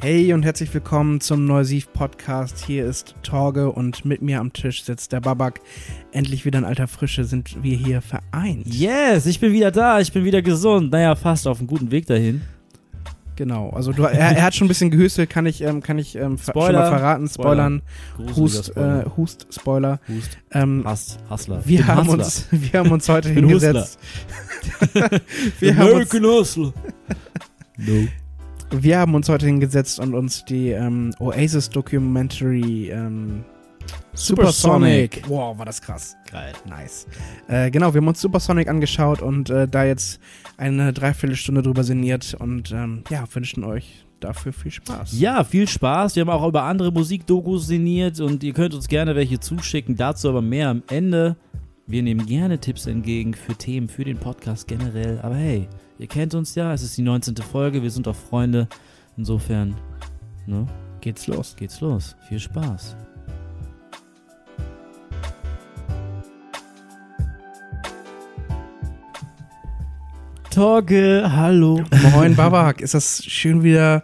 Hey und herzlich willkommen zum Neusiv Podcast. Hier ist Torge und mit mir am Tisch sitzt der Babak. Endlich wieder in alter Frische sind wir hier vereint. Yes, ich bin wieder da, ich bin wieder gesund. Naja, fast auf einem guten Weg dahin. Genau, also du, er, er hat schon ein bisschen gehüstelt, kann ich, ähm, kann ich ähm, Spoiler. schon mal verraten. Spoilern, Gruseliger Hust, Spoiler. äh, Hust, Spoiler. Hust. Ähm, Hass, Hustler. wir, haben Hustler. uns, wir haben uns heute hingesetzt. wir, haben uns, American Hustler. No. Wir haben uns heute hingesetzt und uns die ähm, Oasis Documentary ähm, Supersonic. Supersonic. Wow, war das krass. Geil. Nice. Äh, genau, wir haben uns Supersonic angeschaut und äh, da jetzt eine Dreiviertelstunde drüber sinniert und ähm, ja, wünschen euch dafür viel Spaß. Ja, viel Spaß. Wir haben auch über andere Musikdokus sinniert und ihr könnt uns gerne welche zuschicken. Dazu aber mehr am Ende. Wir nehmen gerne Tipps entgegen für Themen, für den Podcast generell. Aber hey, ihr kennt uns ja. Es ist die 19. Folge. Wir sind auch Freunde. Insofern, ne, Geht's los. geht's los. Viel Spaß. Torge, hallo. Moin Babak, ist das schön wieder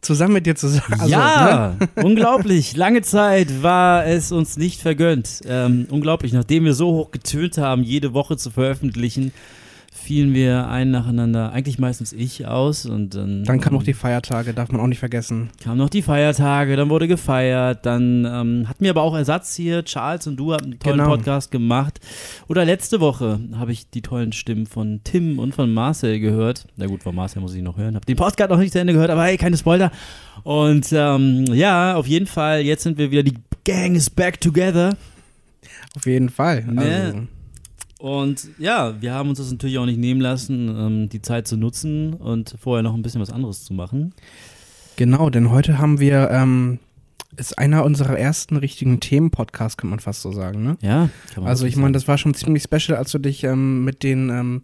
zusammen mit dir zu sein? Also, ne? ja, unglaublich. Lange Zeit war es uns nicht vergönnt. Ähm, unglaublich, nachdem wir so hoch getönt haben, jede Woche zu veröffentlichen, fielen wir ein nacheinander, eigentlich meistens ich aus und dann, Dann kamen noch die Feiertage, darf man auch nicht vergessen. kamen noch die Feiertage, dann wurde gefeiert, dann ähm, hatten wir aber auch Ersatz hier. Charles und du habt einen tollen Genau. Podcast gemacht. Oder letzte Woche habe ich die tollen Stimmen von Tim und von Marcel gehört. Na gut, von Marcel muss ich noch hören. Hab den Podcast noch nicht zu Ende gehört, aber hey, keine Spoiler. Und ähm, ja, auf jeden Fall, jetzt sind wir wieder, die Gang is back together. Auf jeden Fall. Ne? Und ja, wir haben uns das natürlich auch nicht nehmen lassen, ähm, die Zeit zu nutzen und vorher noch ein bisschen was anderes zu machen. genau, denn heute haben wir, ähm, ist einer unserer ersten richtigen Themen-Podcasts, kann man fast so sagen, ne? Ja, kann man Also ich meine, das war schon ziemlich special, als du dich ähm, mit den ähm,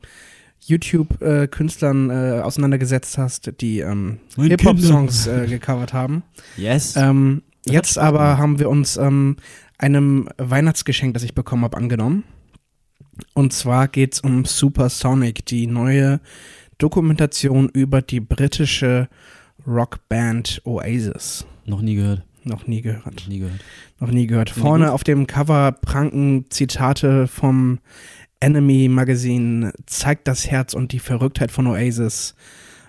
YouTube-Künstlern äh, auseinandergesetzt hast, die ähm, Hip-Hop-Songs äh, gecovert haben. Yes. Ähm, jetzt aber haben wir uns einem Weihnachtsgeschenk, das ich bekommen habe, angenommen. Und zwar geht's um Supersonic, die neue Dokumentation über die britische Rockband Oasis. noch nie gehört. Noch nie gehört. Nie gehört. Noch nie gehört. Vorne auf dem Cover pranken Zitate vom Enemy Magazine, zeigt das Herz und die Verrücktheit von Oasis.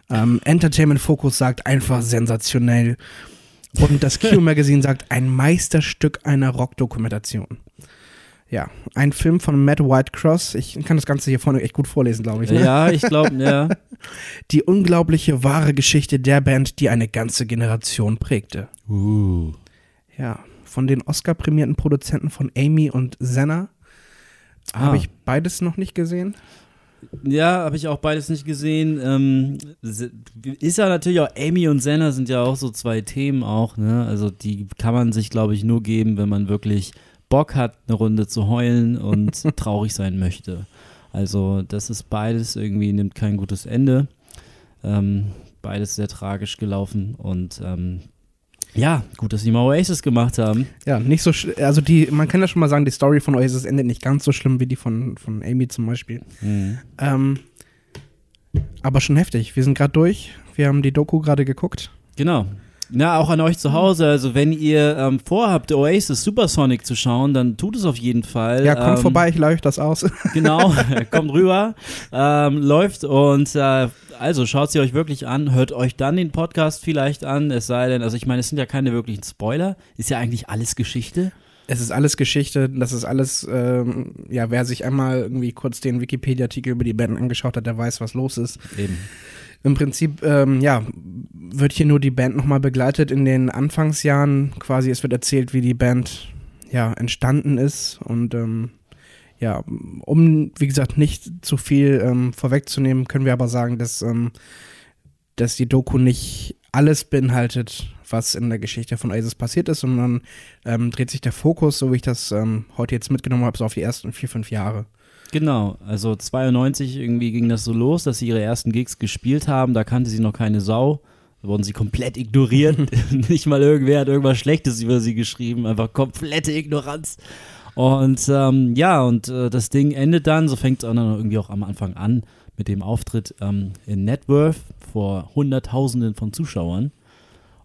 Ähm, Entertainment Focus sagt einfach sensationell. Und das Q Magazine sagt ein Meisterstück einer Rockdokumentation. Ja, ein Film von Matt Whitecross. Ich kann das Ganze hier vorne echt gut vorlesen, glaube ich. Ne? Ja, ich glaube, ja. Die unglaubliche wahre Geschichte der Band, die eine ganze Generation prägte. Uh. Ja, von den Oscar-prämierten Produzenten von Amy und Senna Ah. habe ich beides noch nicht gesehen. Ja, habe ich auch beides nicht gesehen. Ähm, ist ja natürlich auch, Amy und Senna sind ja auch so zwei Themen auch, ne? Also die kann man sich, glaube ich, nur geben, wenn man wirklich Bock hat, eine Runde zu heulen und traurig sein möchte. Also das ist beides irgendwie, nimmt kein gutes Ende. Ähm, beides sehr tragisch gelaufen und ähm, ja, gut, dass sie mal Oasis gemacht haben. Ja, nicht so, sch- also die, man kann ja schon mal sagen, die Story von Oasis endet nicht ganz so schlimm wie die von, von Amy zum Beispiel. Mhm. Ähm, aber schon heftig. Wir sind gerade durch. Wir haben die Doku gerade geguckt. Genau. Na, auch an euch zu Hause. Also, wenn ihr ähm, vorhabt, Oasis Supersonic zu schauen, dann tut es auf jeden Fall. Ja, kommt ähm, vorbei, ich euch das aus. Genau, kommt rüber, ähm, läuft und äh, also schaut sie euch wirklich an, hört euch dann den Podcast vielleicht an, es sei denn, also ich meine, es sind ja keine wirklichen Spoiler, ist ja eigentlich alles Geschichte. Es ist alles Geschichte, das ist alles, ähm, ja, wer sich einmal irgendwie kurz den Wikipedia-Artikel über die Band angeschaut hat, der weiß, was los ist. Eben. Im Prinzip, ähm, ja, wird hier nur die Band nochmal begleitet in den Anfangsjahren. Quasi, es wird erzählt, wie die Band ja entstanden ist. Und ähm, ja, um, wie gesagt, nicht zu viel ähm, vorwegzunehmen, können wir aber sagen, dass, ähm, dass die Doku nicht alles beinhaltet, was in der Geschichte von Oasis passiert ist, sondern ähm, dreht sich der Fokus, so wie ich das ähm, heute jetzt mitgenommen habe, so auf die ersten vier, fünf Jahre. Genau, also 92 irgendwie ging das so los, dass sie ihre ersten Gigs gespielt haben, da kannte sie noch keine Sau. Da wurden sie komplett ignoriert. Nicht mal irgendwer hat irgendwas Schlechtes über sie geschrieben, einfach komplette Ignoranz. Und ähm, ja, und äh, das Ding endet dann, so fängt es dann irgendwie auch am Anfang an, mit dem Auftritt ähm, in Networth vor Hunderttausenden von Zuschauern.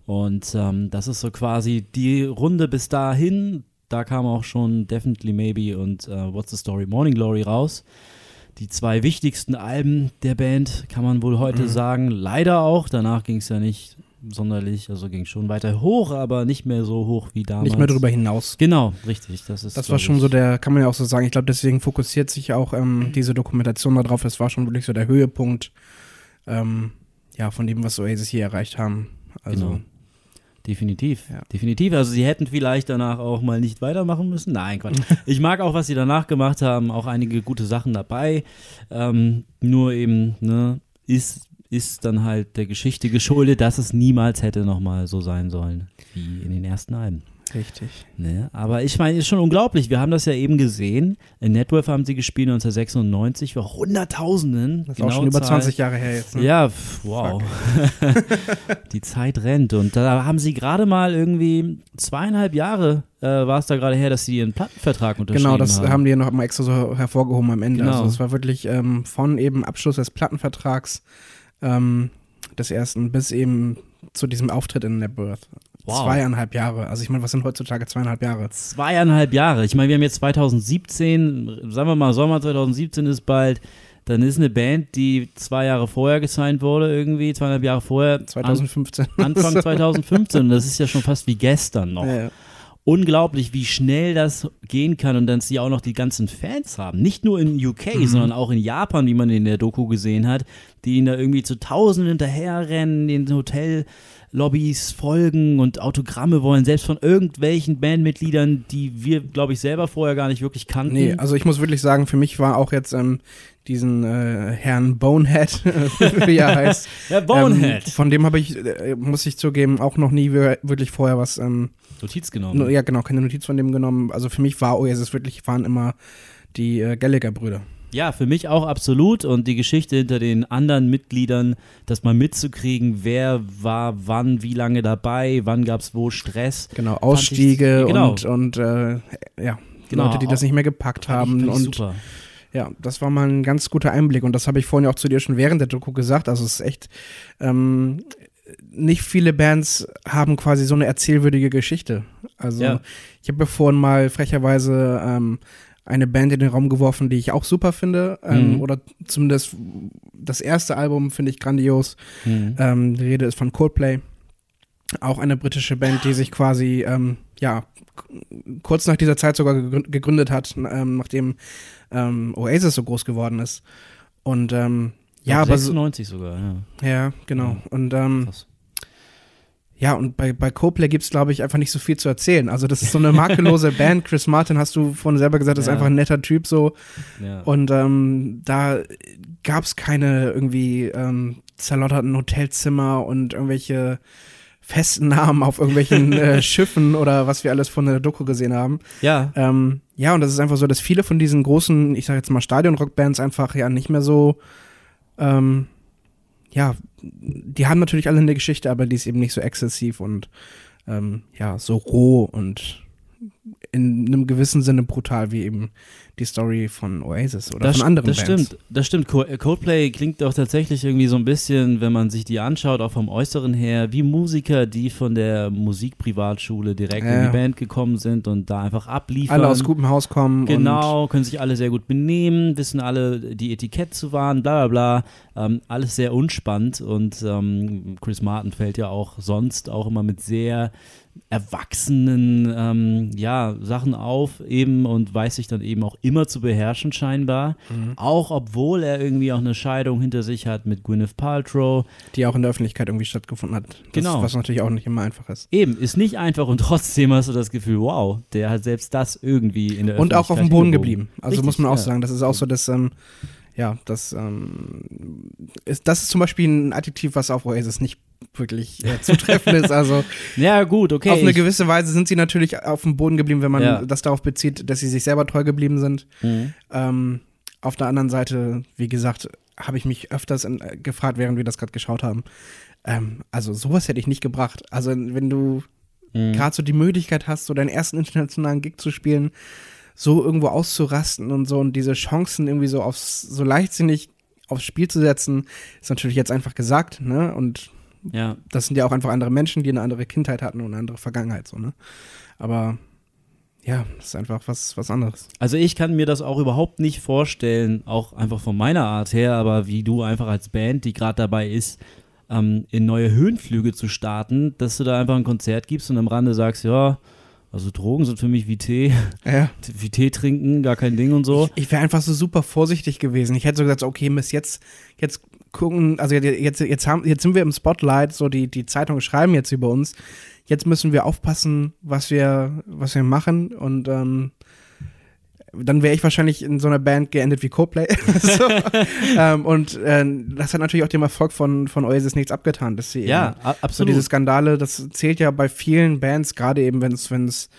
Und ähm, das ist so quasi die Runde bis dahin. Da kam auch schon Definitely Maybe und äh, What's the Story Morning Glory raus. Die zwei wichtigsten Alben der Band, kann man wohl heute Mhm. sagen. Leider auch. Danach ging es ja nicht sonderlich, also ging schon weiter hoch, aber nicht mehr so hoch wie damals. Nicht mehr drüber hinaus. Genau, richtig. Das ist. Das war schon so der, kann man ja auch so sagen, ich glaube, deswegen fokussiert sich auch ähm, diese Dokumentation darauf. Das war schon wirklich so der Höhepunkt ähm, ja, von dem, was Oasis hier erreicht haben. Also, Genau. Definitiv, Ja. definitiv. Also sie hätten vielleicht danach auch mal nicht weitermachen müssen. Nein, Quatsch. ich mag auch, was sie danach gemacht haben, auch einige gute Sachen dabei. Ähm, nur eben, ne, ist, ist dann halt der Geschichte geschuldet, dass es niemals hätte nochmal so sein sollen, wie in den ersten Alben. Richtig. Ne? Aber ich meine, ist schon unglaublich. Wir haben das ja eben gesehen. In Networth haben sie gespielt 1996 vor Hunderttausenden. Das ist auch schon über 20 Jahre her jetzt. Ne? Ja, wow. Die Zeit rennt. Und da haben sie gerade mal irgendwie zweieinhalb Jahre äh, war es da gerade her, dass sie ihren Plattenvertrag unterschrieben Genau, das haben. haben die ja noch mal extra so hervorgehoben am Ende. Genau. Also es war wirklich ähm, von eben Abschluss des Plattenvertrags ähm, des ersten bis eben zu diesem Auftritt in Nebworth. Wow. Zweieinhalb Jahre. Also ich meine, was sind heutzutage zweieinhalb Jahre? Zweieinhalb Jahre. Ich meine, wir haben jetzt 2017, sagen wir mal Sommer 2017 ist bald. Dann ist eine Band, die zwei Jahre vorher gesigned wurde, irgendwie, zweieinhalb Jahre vorher. 2015. An, Anfang 2015. Das ist ja schon fast wie gestern noch. Ja, ja. unglaublich, wie schnell das gehen kann und dann sie auch noch die ganzen Fans haben. Nicht nur in UK, Mhm. sondern auch in Japan, wie man in der Doku gesehen hat, die ihnen da irgendwie zu Tausenden hinterherrennen, in den Hotellobbys folgen und Autogramme wollen, selbst von irgendwelchen Bandmitgliedern, die wir, glaube ich, selber vorher gar nicht wirklich kannten. Nee, also ich muss wirklich sagen, für mich war auch jetzt ähm, diesen äh, Herrn Bonehead, wie er heißt. ja, Bonehead. Ähm, von dem habe ich, äh, muss ich zugeben, auch noch nie wir- wirklich vorher was, ähm, Notiz genommen. no, ja genau, keine Notiz von dem genommen. Also für mich war Oasis wirklich, waren immer die äh, Gallagher-Brüder. Ja, für mich auch absolut. Und die Geschichte hinter den anderen Mitgliedern, das mal mitzukriegen, wer war wann, wie lange dabei, wann gab es wo Stress. Genau, Ausstiege ich- genau. und, und äh, ja, Genau, Leute, die das nicht mehr gepackt haben. und super. ja, das war mal ein ganz guter Einblick. Und das habe ich vorhin auch zu dir schon während der Doku gesagt. Also es ist echt, ähm, nicht viele Bands haben quasi so eine erzählwürdige Geschichte. Also Ja. ich habe ja vorhin mal frecherweise ähm, eine Band in den Raum geworfen, die ich auch super finde. Ähm, Mhm. Oder zumindest das erste Album finde ich grandios. Mhm. Ähm, die Rede ist von Coldplay. Auch eine britische Band, die sich quasi, ähm, ja, kurz nach dieser Zeit sogar gegrün- gegründet hat, ähm, nachdem ähm, Oasis so groß geworden ist. Und ähm, ja, Ab aber so, 96 sogar, ja. ja, genau. Und ähm, Krass. Ja, und bei, bei Coldplay gibt es, glaube ich, einfach nicht so viel zu erzählen. Also, das ist so eine makellose Band. Chris Martin, hast du vorhin selber gesagt, ist Ja. einfach ein netter Typ so. Ja. Und ähm, da gab es keine irgendwie ähm, zerlotterten Hotelzimmer und irgendwelche festen Namen auf irgendwelchen äh, Schiffen oder was wir alles von der Doku gesehen haben. ja, Ähm, ja, und das ist einfach so, dass viele von diesen großen, ich sag jetzt mal Stadion-Rock-Bands einfach ja nicht mehr so, ähm, ja, die haben natürlich alle eine Geschichte, aber die ist eben nicht so exzessiv und ähm, ja, so roh und in einem gewissen Sinne brutal wie eben die Story von Oasis oder das, von anderen das Bands. stimmt. Das stimmt. Äh, Coldplay klingt doch tatsächlich irgendwie so ein bisschen, wenn man sich die anschaut, auch vom Äußeren her, wie Musiker, die von der Musikprivatschule direkt in Ja. die Band gekommen sind und da einfach abliefern. Alle aus gutem Haus kommen. Genau, können sich alle sehr gut benehmen, wissen alle die Etikett zu wahren, bla bla bla. Ähm, alles sehr unspannend und ähm, Chris Martin fällt ja auch sonst auch immer mit sehr erwachsenen ähm, ja, Sachen auf eben und weiß sich dann eben auch immer zu beherrschen scheinbar. Mhm. Auch obwohl er irgendwie auch eine Scheidung hinter sich hat mit Gwyneth Paltrow. Die auch in der Öffentlichkeit irgendwie stattgefunden hat. Das, Genau. Was natürlich auch nicht immer einfach ist. Eben, ist nicht einfach und trotzdem hast du das Gefühl, wow, der hat selbst das irgendwie in der Und auch auf dem Öffentlichkeit Boden geblieben. Also Richtig, muss man auch ja. sagen, das ist auch so, dass, ähm, ja, das, ähm, ist, das ist zum Beispiel ein Adjektiv, was auf Oasis nicht wirklich äh, zutreffend ist. Also Ja, gut, okay. auf eine gewisse Weise sind sie natürlich auf dem Boden geblieben, wenn man Ja. das darauf bezieht, dass sie sich selber treu geblieben sind. Mhm. Ähm, auf der anderen Seite, wie gesagt, habe ich mich öfters in, äh, gefragt, während wir das gerade geschaut haben. Ähm, also sowas hätte ich nicht gebracht. Also wenn du Mhm. gerade so die Möglichkeit hast, so deinen ersten internationalen Gig zu spielen, so irgendwo auszurasten und so und diese Chancen irgendwie so aufs, so leichtsinnig aufs Spiel zu setzen, ist natürlich jetzt einfach gesagt, ne? Und Ja. Das sind ja auch einfach andere Menschen, die eine andere Kindheit hatten und eine andere Vergangenheit, so, ne? Aber ja, das ist einfach was, was anderes. Also ich kann mir das auch überhaupt nicht vorstellen, auch einfach von meiner Art her, aber wie du einfach als Band, die gerade dabei ist, ähm, in neue Höhenflüge zu starten, dass du da einfach ein Konzert gibst und am Rande sagst, ja, also Drogen sind für mich wie Tee, Ja. wie Tee trinken, gar kein Ding und so. Ich wäre einfach so super vorsichtig gewesen. Ich hätte so gesagt, okay, bis jetzt, jetzt gucken, also jetzt, jetzt, haben, jetzt sind wir im Spotlight, so die, die Zeitungen schreiben jetzt über uns. Jetzt müssen wir aufpassen, was wir, was wir machen und ähm, dann wäre ich wahrscheinlich in so einer Band geendet wie Coldplay. so. ähm, und äh, das hat natürlich auch dem Erfolg von, von Oasis nichts abgetan, dass sie Ja, eben, a- so absolut. diese Skandale, das zählt ja bei vielen Bands, gerade eben wenn es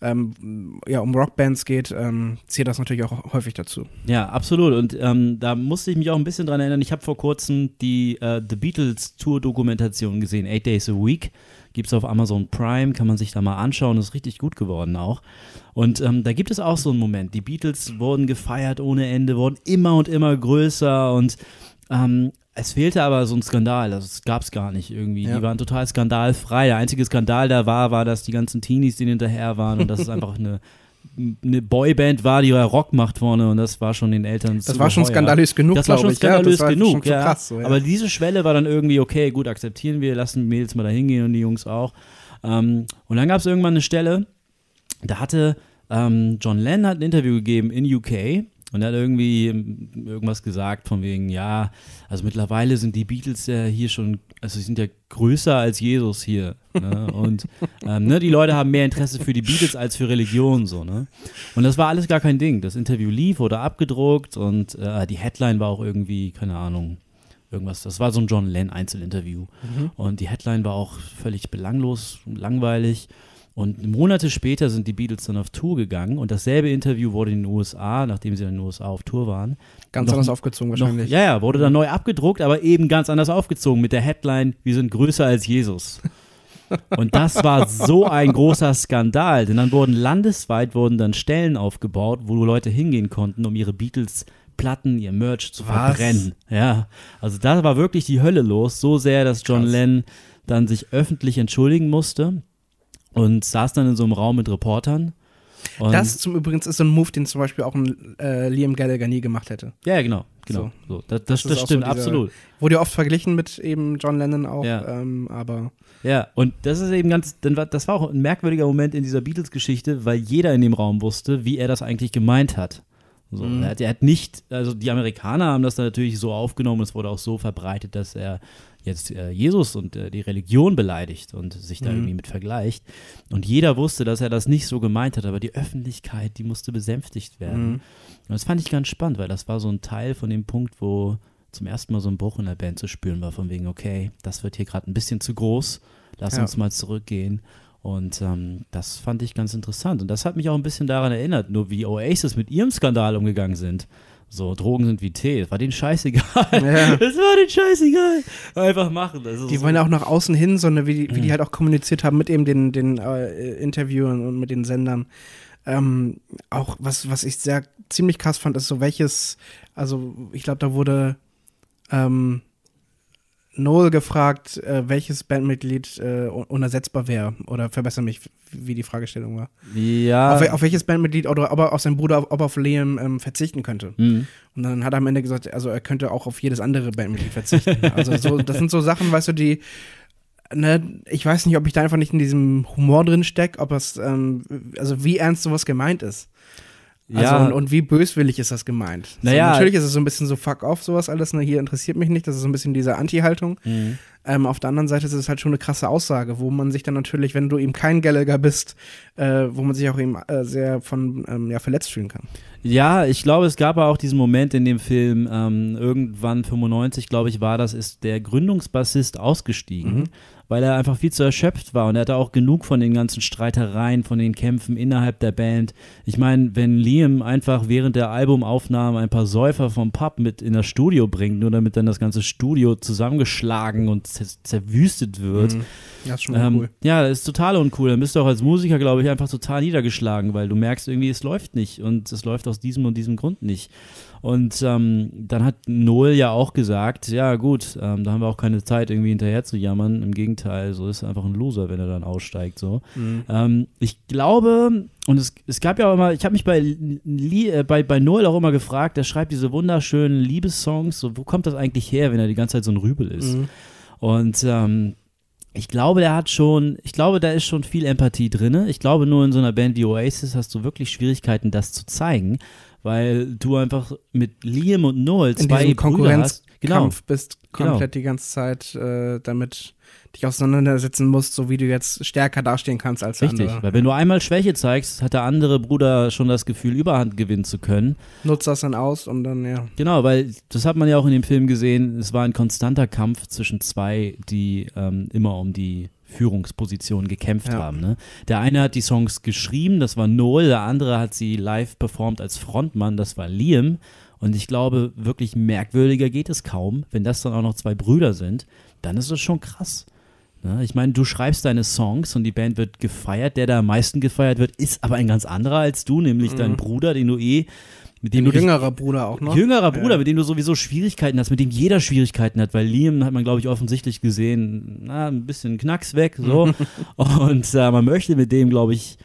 ähm, ja, um Rockbands geht, ähm, zählt das natürlich auch häufig dazu. Ja, absolut. Und ähm, da musste ich mich auch ein bisschen dran erinnern. Ich habe vor kurzem die äh, The Beatles Tour Dokumentation gesehen, Eight Days a Week. Gibt es auf Amazon Prime, kann man sich da mal anschauen. Ist richtig gut geworden auch. Und ähm, da gibt es auch so einen Moment. Die Beatles wurden gefeiert ohne Ende, wurden immer und immer größer und ähm, es fehlte aber so ein Skandal, es gab es gar nicht irgendwie. Ja. Die waren total skandalfrei. Der einzige Skandal da war, war, dass die ganzen Teenies denen hinterher waren und dass es einfach eine, eine Boyband war, die Rock macht vorne und das war schon den Eltern Das war schon skandalös genug, Das war schon ja. skandalös das genug, schon zu ja. krass, so, ja. Aber diese Schwelle war dann irgendwie, okay, gut, akzeptieren wir, lassen die Mädels mal da hingehen und die Jungs auch. Ähm, und dann gab es irgendwann eine Stelle, da hatte ähm, John Lennon hat ein Interview gegeben in UK und er hat irgendwie ähm, irgendwas gesagt von wegen, ja, also mittlerweile sind die Beatles ja hier schon, also sie sind ja größer als Jesus hier. Ne? Und ähm, ne, die Leute haben mehr Interesse für die Beatles als für Religion so, ne? Und das war alles gar kein Ding. Das Interview lief, wurde abgedruckt und äh, die Headline war auch irgendwie, keine Ahnung, irgendwas. Das war so ein John Lennon Einzelinterview. Und die Headline war auch völlig belanglos, langweilig. Und Monate später sind die Beatles dann auf Tour gegangen und dasselbe Interview wurde in den USA, nachdem sie in den USA auf Tour waren, Ganz noch- anders aufgezogen noch, wahrscheinlich. ja, ja, wurde dann neu abgedruckt, aber eben ganz anders aufgezogen mit der Headline, wir sind größer als Jesus. Und das war so ein großer Skandal, denn dann wurden landesweit wurden dann Stellen aufgebaut, wo Leute hingehen konnten, um ihre Beatles Platten, ihr Merch zu Was? verbrennen. Ja, also da war wirklich die Hölle los, so sehr, dass John Krass. Lennon dann sich öffentlich entschuldigen musste und saß dann in so einem Raum mit Reportern. Und Das zum Übrigens ist so ein Move, den zum Beispiel auch ein äh, Liam Gallagher nie gemacht hätte. ja, genau, genau. So. das, das, ist das auch so stimmt dieser- absolut. Wurde ja oft verglichen mit eben John Lennon auch, Ja. ähm, aber Ja, und das ist eben ganz, das war auch ein merkwürdiger Moment in dieser Beatles-Geschichte, weil jeder in dem Raum wusste, wie er das eigentlich gemeint hat. So, Mhm. er, hat er hat nicht, also die Amerikaner haben das dann natürlich so aufgenommen, es wurde auch so verbreitet, dass er jetzt äh, Jesus und äh, die Religion beleidigt und sich da Mhm. irgendwie mit vergleicht. Und jeder wusste, dass er das nicht so gemeint hat, aber die Öffentlichkeit, die musste besänftigt werden. Mhm. Und das fand ich ganz spannend, weil das war so ein Teil von dem Punkt, wo zum ersten Mal so ein Bruch in der Band zu spüren war, von wegen, okay, das wird hier gerade ein bisschen zu groß, lass Ja. uns mal zurückgehen. Und ähm, das fand ich ganz interessant. Und das hat mich auch ein bisschen daran erinnert, nur wie Oasis mit ihrem Skandal umgegangen sind. So, Drogen sind wie Tee. Das war denen scheißegal. Ja. Das war denen scheißegal. Einfach machen. Die so. wollen ja auch nach außen hin, so eine, wie, die- wie Mhm. die halt auch kommuniziert haben mit eben den, den äh, Interviewern und mit den Sendern. Ähm, auch was, was ich sehr ziemlich krass fand, ist so welches, also ich glaube, da wurde ähm, Noel gefragt, äh, welches Bandmitglied äh, un- unersetzbar wäre. Oder verbessere mich, wie die Fragestellung war. Ja. Auf, auf welches Bandmitglied oder ob er auf seinen Bruder, ob er auf Liam ähm, verzichten könnte. Mhm. Und dann hat er am Ende gesagt, also er könnte auch auf jedes andere Bandmitglied verzichten. Also so, das sind so Sachen, weißt du, die, ne, ich weiß nicht, ob ich da einfach nicht in diesem Humor drin stecke, ob es, ähm, also wie ernst sowas gemeint ist. Also Ja. und, und wie böswillig ist das gemeint? Naja. so, natürlich ist es so ein bisschen so fuck off, sowas alles, ne, hier interessiert mich nicht, das ist so ein bisschen diese Anti-Haltung. Mhm. Ähm, auf der anderen Seite ist es halt schon eine krasse Aussage, wo man sich dann natürlich, wenn du eben kein Gallagher bist, äh, wo man sich auch eben äh, sehr von ähm, ja, verletzt fühlen kann. Ja, ich glaube, es gab auch diesen Moment in dem Film, ähm, irgendwann 95, glaube ich, war das, ist der Gründungsbassist ausgestiegen, Mhm. Weil er einfach viel zu erschöpft war und er hatte auch genug von den ganzen Streitereien, von den Kämpfen innerhalb der Band. Ich meine, wenn Liam einfach während der Albumaufnahme ein paar Säufer vom Pub mit in das Studio bringt, nur damit dann das ganze Studio zusammengeschlagen und zer zerwüstet wird, Mhm. Ja, ist schon ähm, cool. Ja, das ist total uncool. Dann bist du auch als Musiker, glaube ich, einfach total niedergeschlagen, weil du merkst irgendwie, es läuft nicht und es läuft aus diesem und diesem Grund nicht. Und ähm, dann hat Noel ja auch gesagt, ja gut, ähm, da haben wir auch keine Zeit, irgendwie hinterher zu jammern. Im Gegenteil, so ist er einfach ein Loser, wenn er dann aussteigt. So. Mhm. Ähm, ich glaube, und es, es gab ja auch immer, ich habe mich bei, Lie, äh, bei, bei Noel auch immer gefragt, der schreibt diese wunderschönen Liebessongs, so, wo kommt das eigentlich her, wenn er die ganze Zeit so ein Rübel ist? Mhm. Und ähm, ich glaube, der hat schon, ich glaube, da ist schon viel Empathie drin. Ich glaube, nur in so einer Band wie Oasis hast du wirklich Schwierigkeiten, das zu zeigen, weil du einfach mit Liam und Noel In zwei Brüder hast. Genau. Konkurrenzkampf bist Genau. komplett die ganze Zeit äh, damit dich auseinandersetzen musst, so wie du jetzt stärker dastehen kannst als der Richtig, andere. weil wenn du einmal Schwäche zeigst, hat der andere Bruder schon das Gefühl, Überhand gewinnen zu können. Nutzt das dann aus und dann, ja. Genau, weil das hat man ja auch in dem Film gesehen, es war ein konstanter Kampf zwischen zwei, die ähm, immer um die Führungsposition gekämpft Ja. haben. Ne? Der eine hat die Songs geschrieben, das war Noel, der andere hat sie live performt als Frontmann, das war Liam. Und ich glaube, wirklich merkwürdiger geht es kaum, wenn das dann auch noch zwei Brüder sind, dann ist das schon krass. Ne? Ich meine, du schreibst deine Songs und die Band wird gefeiert, der da am meisten gefeiert wird, ist aber ein ganz anderer als du, nämlich dein Bruder, den du eh, mit dem Ein du dich jüngerer Bruder auch noch. Jüngerer Bruder, mit dem du sowieso Schwierigkeiten hast, mit dem jeder Schwierigkeiten hat, weil Liam hat man, glaube ich, offensichtlich gesehen, na, ein bisschen Knacks weg, so. und äh, man möchte mit dem, glaube ich,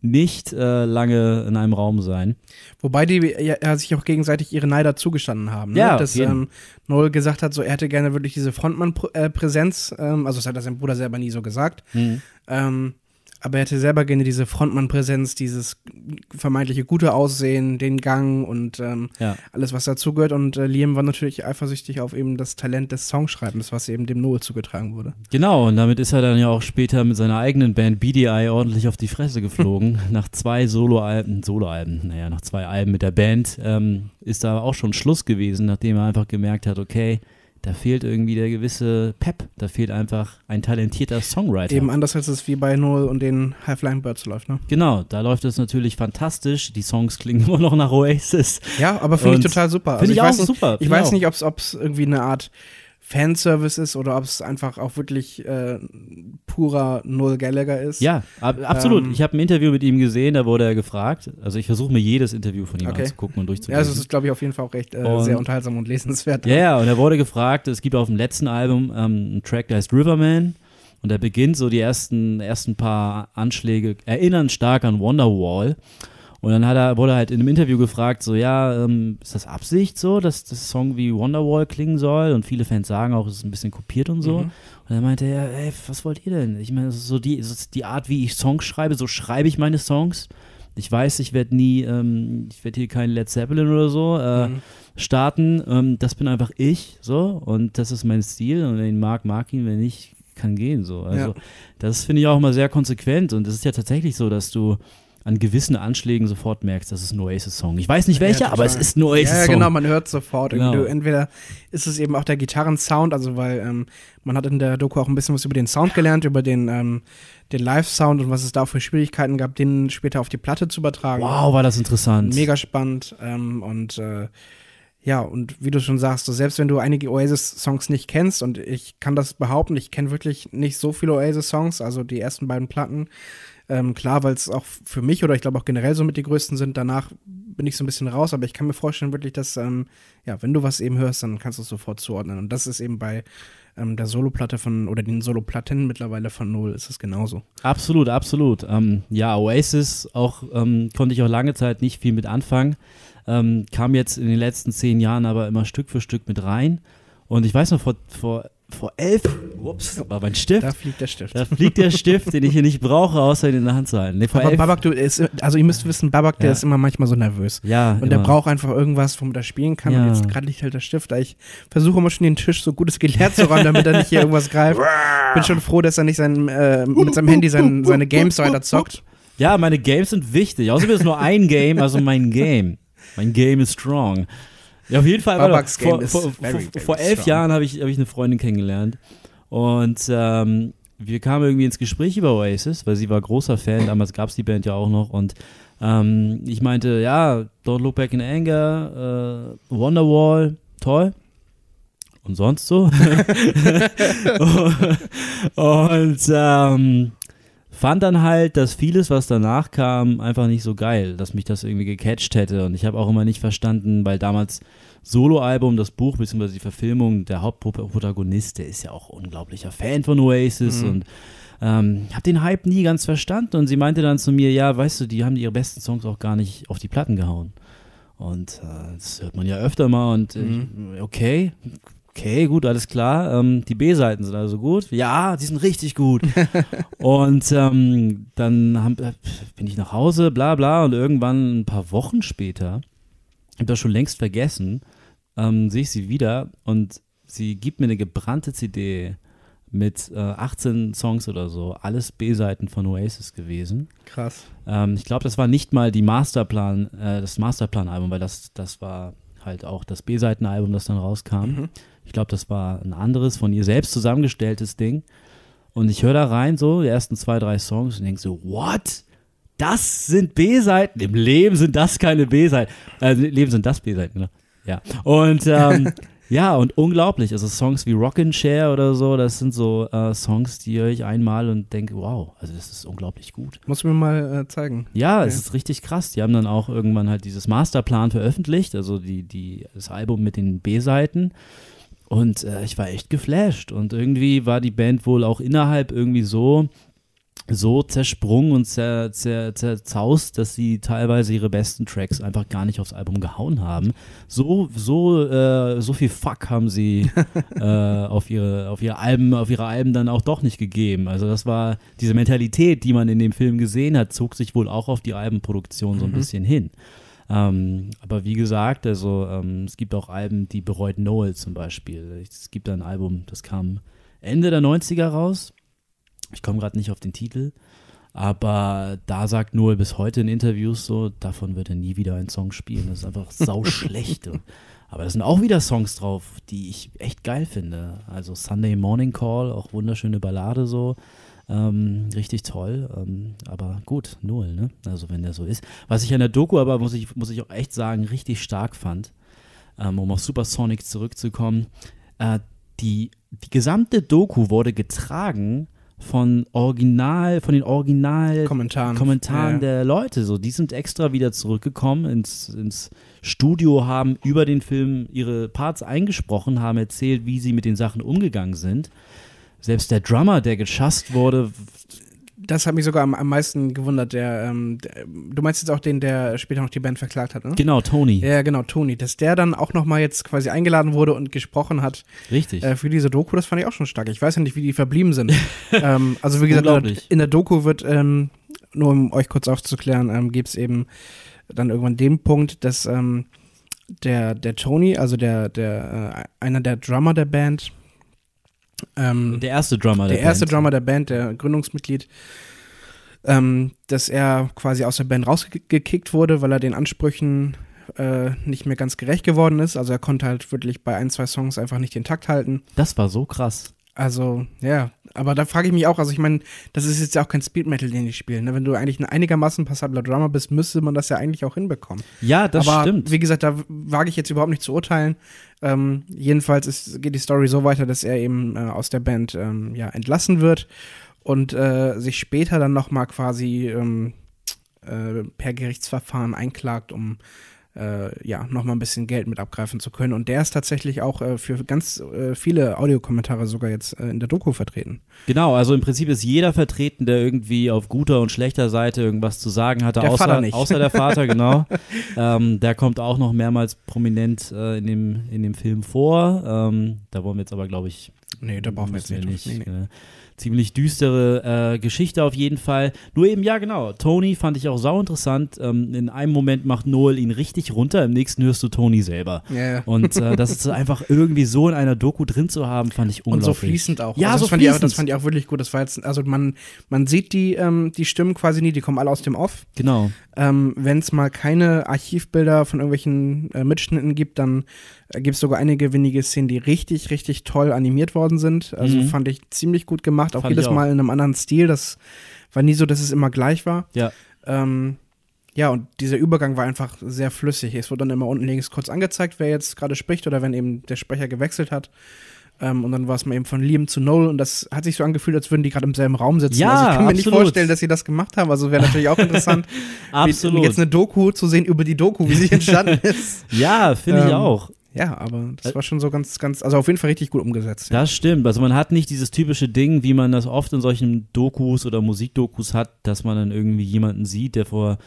nicht äh, lange in einem Raum sein. Wobei die ja, ja, sich auch gegenseitig ihre Neider zugestanden haben. Ne? Ja, Dass ähm, Noel gesagt hat, so er hätte gerne wirklich diese Frontmann-Präsenz, ähm, also das hat er sein Bruder selber nie so gesagt. Ähm, aber er hätte selber gerne diese Frontmann-Präsenz, dieses vermeintliche gute Aussehen, den Gang und ähm, Ja. alles, was dazugehört. Und äh, Liam war natürlich eifersüchtig auf eben das Talent des Songschreibens, was eben dem Noel zugetragen wurde. Genau, und damit ist er dann ja auch später mit seiner eigenen Band BDI ordentlich auf die Fresse geflogen. nach zwei Soloalben, Soloalben, naja, nach zwei Alben mit der Band ähm, ist da auch schon Schluss gewesen, nachdem er einfach gemerkt hat, okay, da fehlt irgendwie der gewisse Pep, da fehlt einfach ein talentierter Songwriter. Eben anders als es wie bei Noel und den High Flying Birds läuft, ne? Genau, da läuft es natürlich fantastisch. Die Songs klingen immer noch nach Oasis. Ja, aber finde ich total super. Finde ich, weiß auch nicht, super. Ich weiß auch. nicht, ob es irgendwie eine Art Fanservice ist oder ob es einfach auch wirklich äh, purer Noel Gallagher ist. Ja, ab, absolut. Ähm, ich habe ein Interview mit ihm gesehen, da wurde er gefragt. Also ich versuche mir jedes Interview von ihm Okay. anzugucken und Ja, durchzulesen. es ist, glaube ich, auf jeden Fall auch recht äh, Und- sehr unterhaltsam und lesenswert. Ja, ja, und er wurde gefragt, es gibt auf dem letzten Album ähm, einen Track, der heißt Riverman. Und der beginnt so die ersten, ersten paar Anschläge, erinnern stark an Wonderwall. Und dann hat er, wurde er halt in einem Interview gefragt, so, ja, ähm, ist das Absicht so, dass das Song wie Wonderwall klingen soll? Und viele Fans sagen auch, es ist ein bisschen kopiert und so. Mhm. Und dann meinte er, ey, was wollt ihr denn? Ich meine, das ist so die, das ist die Art, wie ich Songs schreibe, so schreibe ich meine Songs. Ich weiß, ich werde nie, ähm, ich werde hier kein Led Zeppelin oder so äh, Mhm. starten. Ähm, das bin einfach ich, so. Und das ist mein Stil. Und wenn ihn mag, mag ihn, wenn nicht, kann gehen, so. Also, Ja. das finde ich auch immer sehr konsequent. Und es ist ja tatsächlich so, dass du an gewissen Anschlägen sofort merkst, das ist ein Oasis-Song. Ich weiß nicht welcher, Ja, aber es ist ein Oasis-Song. Ja, genau, man hört sofort. Genau. Entweder ist es eben auch der Gitarrensound, also weil ähm, man hat in der Doku auch ein bisschen was über den Sound gelernt, über den, ähm, den Live-Sound und was es da für Schwierigkeiten gab, den später auf die Platte zu übertragen. Wow, war das interessant. Mega spannend. Ähm, und äh, ja, und wie du schon sagst, so selbst wenn du einige Oasis-Songs nicht kennst, und ich kann das behaupten, ich kenne wirklich nicht so viele Oasis-Songs, also die ersten beiden Platten. Ähm, klar, weil es auch für mich oder ich glaube auch generell so mit die größten sind. Danach bin ich so ein bisschen raus, aber ich kann mir vorstellen wirklich, dass, ähm, ja, wenn du was eben hörst, dann kannst du es sofort zuordnen. Und das ist eben bei ähm, der Soloplatte von, oder den Soloplatten mittlerweile von Null, ist es genauso. Absolut, absolut. Ähm, ja, Oasis auch ähm, konnte ich auch lange Zeit nicht viel mit anfangen. Ähm, kam jetzt in den letzten zehn Jahren aber immer Stück für Stück mit rein. Und ich weiß noch, vor, vor, vor elf, ups, war mein Stift. Da fliegt der Stift. Da fliegt der Stift, den ich hier nicht brauche, außer ihn in der Hand zu halten. Nee, vor Aber elf, Babak, du ist, also ihr müsst wissen, Babak, der Ja. ist immer manchmal so nervös. ja, Und der immer. braucht einfach irgendwas, womit er spielen kann. Ja. Und jetzt gerade liegt halt der Stift. Da Ich versuche immer schon den Tisch so gut es geht leer zu räumen, damit er nicht hier irgendwas greift. Bin schon froh, dass er nicht sein, äh, mit seinem Handy sein, seine Games weiter zockt. Ja, meine Games sind wichtig. Außerdem ist es nur ein Game, also mein Game. Mein Game ist strong. Ja, auf jeden Fall. warte, vor, vor, vor, vor elf strong. Jahren habe ich, hab ich eine Freundin kennengelernt. Und ähm, wir kamen irgendwie ins Gespräch über Oasis, weil sie war großer Fan. Damals gab es die Band ja auch noch. Und ähm, ich meinte, ja, Don't Look Back in Anger, äh, Wonderwall, toll. Und sonst so. und ähm, fand dann halt, dass vieles, was danach kam, einfach nicht so geil, dass mich das irgendwie gecatcht hätte. Und ich habe auch immer nicht verstanden, weil damals Soloalbum, das Buch bzw. die Verfilmung, der Hauptprotagonist, der ist ja auch unglaublicher Fan von Oasis mhm. und ähm, habe den Hype nie ganz verstanden. Und sie meinte dann zu mir, ja, weißt du, die haben ihre besten Songs auch gar nicht auf die Platten gehauen. Und äh, das hört man ja öfter mal und mhm. ich, okay, okay, gut, alles klar. Ähm, die B-Seiten sind also gut. Ja, die sind richtig gut. und ähm, dann haben, äh, bin ich nach Hause, bla bla, und irgendwann ein paar Wochen später, ich habe das schon längst vergessen, ähm, sehe ich sie wieder und sie gibt mir eine gebrannte CD mit äh, 18 Songs oder so, alles B-Seiten von Oasis gewesen. Krass. Ähm, ich glaube, das war nicht mal die Masterplan, äh, das Masterplan-Album, weil das, das war halt auch das B-Seiten-Album, das dann rauskam. Mhm. Ich glaube, das war ein anderes, von ihr selbst zusammengestelltes Ding. Und ich höre da rein, so, die ersten zwei, drei Songs und denke so, what? Das sind B-Seiten? Im Leben sind das keine B-Seiten. Also, im Leben sind das B-Seiten, ne? Ja. Und ähm, Ja, und unglaublich. Also Songs wie Rockin' Share oder so, das sind so äh, Songs, die höre ich einmal und denke, wow, also das ist unglaublich gut. Muss mir mal äh, zeigen. Ja, okay. es ist richtig krass. Die haben dann auch irgendwann halt dieses Masterplan veröffentlicht, also die, die, das Album mit den B-Seiten. Und äh, ich war echt geflasht. Und irgendwie war die Band wohl auch innerhalb irgendwie so, so zersprungen und zer, zer, zerzaust, dass sie teilweise ihre besten Tracks einfach gar nicht aufs Album gehauen haben. So, so, äh, so viel Fuck haben sie äh, auf, ihre, auf, ihre Alben, auf ihre Alben dann auch doch nicht gegeben. Also das war diese Mentalität, die man in dem Film gesehen hat, zog sich wohl auch auf die Albenproduktion so ein mhm. bisschen hin. Ähm, aber wie gesagt, also ähm, es gibt auch Alben, die bereut Noel zum Beispiel. Es gibt ein Album, das kam Ende der 90er raus ich komme gerade nicht auf den Titel, aber da sagt Noel bis heute in Interviews so, davon wird er nie wieder einen Song spielen. Das ist einfach sau schlecht. Aber da sind auch wieder Songs drauf, die ich echt geil finde. Also Sunday Morning Call, auch wunderschöne Ballade so. Ähm, richtig toll. Ähm, aber gut, Noel, ne? Also wenn der so ist. Was ich an der Doku aber, muss ich, muss ich auch echt sagen, richtig stark fand, ähm, um auf Supersonic zurückzukommen, äh, die, die gesamte Doku wurde getragen von Original, von den Original Kommentaren, Kommentaren ja. der Leute. So, die sind extra wieder zurückgekommen ins, ins Studio, haben über den Film ihre Parts eingesprochen, haben erzählt, wie sie mit den Sachen umgegangen sind. Selbst der Drummer, der geschasst wurde, das hat mich sogar am, am meisten gewundert. Der, ähm, der, du meinst jetzt auch den, der später noch die Band verklagt hat, ne? Genau, Tony. Ja, genau, Tony. Dass der dann auch nochmal jetzt quasi eingeladen wurde und gesprochen hat. Richtig. Äh, für diese Doku, das fand ich auch schon stark. Ich weiß ja nicht, wie die verblieben sind. ähm, also wie gesagt, in der, Doku wird, ähm, nur um euch kurz aufzuklären, ähm, gibt es eben dann irgendwann den Punkt, dass ähm, der, der Tony, also der, der, äh, einer der Drummer der Band, ähm, der erste Drummer der, der erste Band. Drummer der Band, der Gründungsmitglied, ähm, dass er quasi aus der Band rausgekickt wurde, weil er den Ansprüchen äh, nicht mehr ganz gerecht geworden ist. Also er konnte halt wirklich bei ein, zwei Songs einfach nicht den Takt halten. Das war so krass. Also, ja, aber da frage ich mich auch, also ich meine, das ist jetzt ja auch kein Speed Metal, den ich spiele. Ne? Wenn du eigentlich ein einigermaßen passabler Drummer bist, müsste man das ja eigentlich auch hinbekommen. Ja, das aber, stimmt. Wie gesagt, da wage ich jetzt überhaupt nicht zu urteilen. Ähm, jedenfalls ist, geht die Story so weiter, dass er eben äh, aus der Band ähm, ja, entlassen wird und äh, sich später dann nochmal quasi ähm, äh, per Gerichtsverfahren einklagt, um äh, ja, nochmal ein bisschen Geld mit abgreifen zu können. Und der ist tatsächlich auch äh, für ganz äh, viele Audiokommentare sogar jetzt äh, in der Doku vertreten. Genau, also im Prinzip ist jeder vertreten, der irgendwie auf guter und schlechter Seite irgendwas zu sagen hatte, der außer, außer der Vater, genau. ähm, der kommt auch noch mehrmals prominent äh, in, dem, in dem Film vor. Ähm, da wollen wir jetzt aber, glaube ich, Nee, da brauchen wir jetzt nicht. nicht nee, nee. Ziemlich düstere äh, Geschichte auf jeden Fall. Nur eben, ja, genau. Tony fand ich auch sau interessant. Ähm, in einem Moment macht Noel ihn richtig runter, im nächsten hörst du Tony selber. Yeah. Und äh, das ist einfach irgendwie so in einer Doku drin zu haben, fand ich unglaublich. Und so fließend auch. Ja, also so das fand fließend. Ich, das fand ich auch wirklich gut. Das war jetzt, also man, man sieht die, ähm, die Stimmen quasi nie, die kommen alle aus dem Off. Genau. Ähm, Wenn es mal keine Archivbilder von irgendwelchen äh, Mitschnitten gibt, dann gibt es sogar einige wenige Szenen, die richtig, richtig toll animiert worden sind. Also mhm. fand ich ziemlich gut gemacht. Auch fand jedes Mal in einem anderen Stil. Das war nie so, dass es immer gleich war. Ja. Ähm, ja, und dieser Übergang war einfach sehr flüssig. Es wurde dann immer unten links kurz angezeigt, wer jetzt gerade spricht oder wenn eben der Sprecher gewechselt hat. Ähm, und dann war es mal eben von Liam zu Noel und das hat sich so angefühlt, als würden die gerade im selben Raum sitzen. Ja, also ich kann mir absolut. nicht vorstellen, dass sie das gemacht haben. Also wäre natürlich auch interessant, Absolut. Wie, jetzt eine Doku zu sehen über die Doku, wie sie entstanden ist. Ja, finde ich Ähm, auch. Ja, aber das war schon so ganz, ganz, also auf jeden Fall richtig gut umgesetzt. Das stimmt. Also man hat nicht dieses typische Ding, wie man das oft in solchen Dokus oder Musikdokus hat, dass man dann irgendwie jemanden sieht, der vor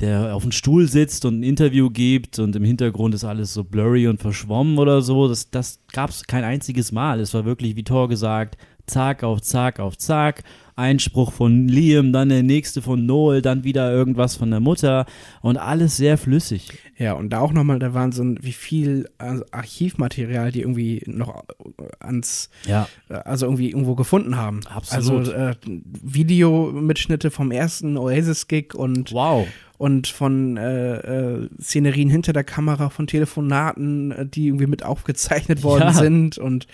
der auf dem Stuhl sitzt und ein Interview gibt und im Hintergrund ist alles so blurry und verschwommen oder so. Das, das gab es kein einziges Mal. Es war wirklich, wie Thor gesagt, zack auf zack auf zack. Einspruch von Liam, dann der nächste von Noel, dann wieder irgendwas von der Mutter und alles sehr flüssig. Ja, und da auch nochmal der Wahnsinn, wie viel äh, Archivmaterial die irgendwie noch ans, Ja. also irgendwie irgendwo gefunden haben. Absolut. Also äh, Videomitschnitte vom ersten Oasis-Gig und, Wow. Und von äh, äh, Szenerien hinter der Kamera, von Telefonaten, äh, die irgendwie mit aufgezeichnet worden Ja. sind und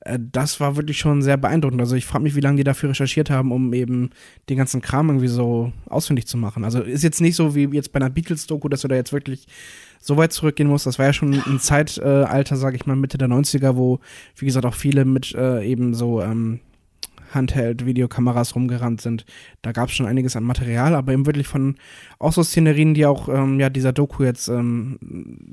äh, das war wirklich schon sehr beeindruckend. Also ich frage mich, wie lange die dafür recherchiert haben, um eben den ganzen Kram irgendwie so ausfindig zu machen. Also ist jetzt nicht so wie jetzt bei einer Beatles-Doku, dass du da jetzt wirklich so weit zurückgehen musst. Das war ja schon ein Zeitalter, äh, Alter, sag ich mal, Mitte der 90er, wo, wie gesagt, auch viele mit äh, eben so ähm, Handheld-Videokameras rumgerannt sind. Da gab es schon einiges an Material, aber eben wirklich von auch so Szenerien, die auch ähm, ja dieser Doku jetzt ähm,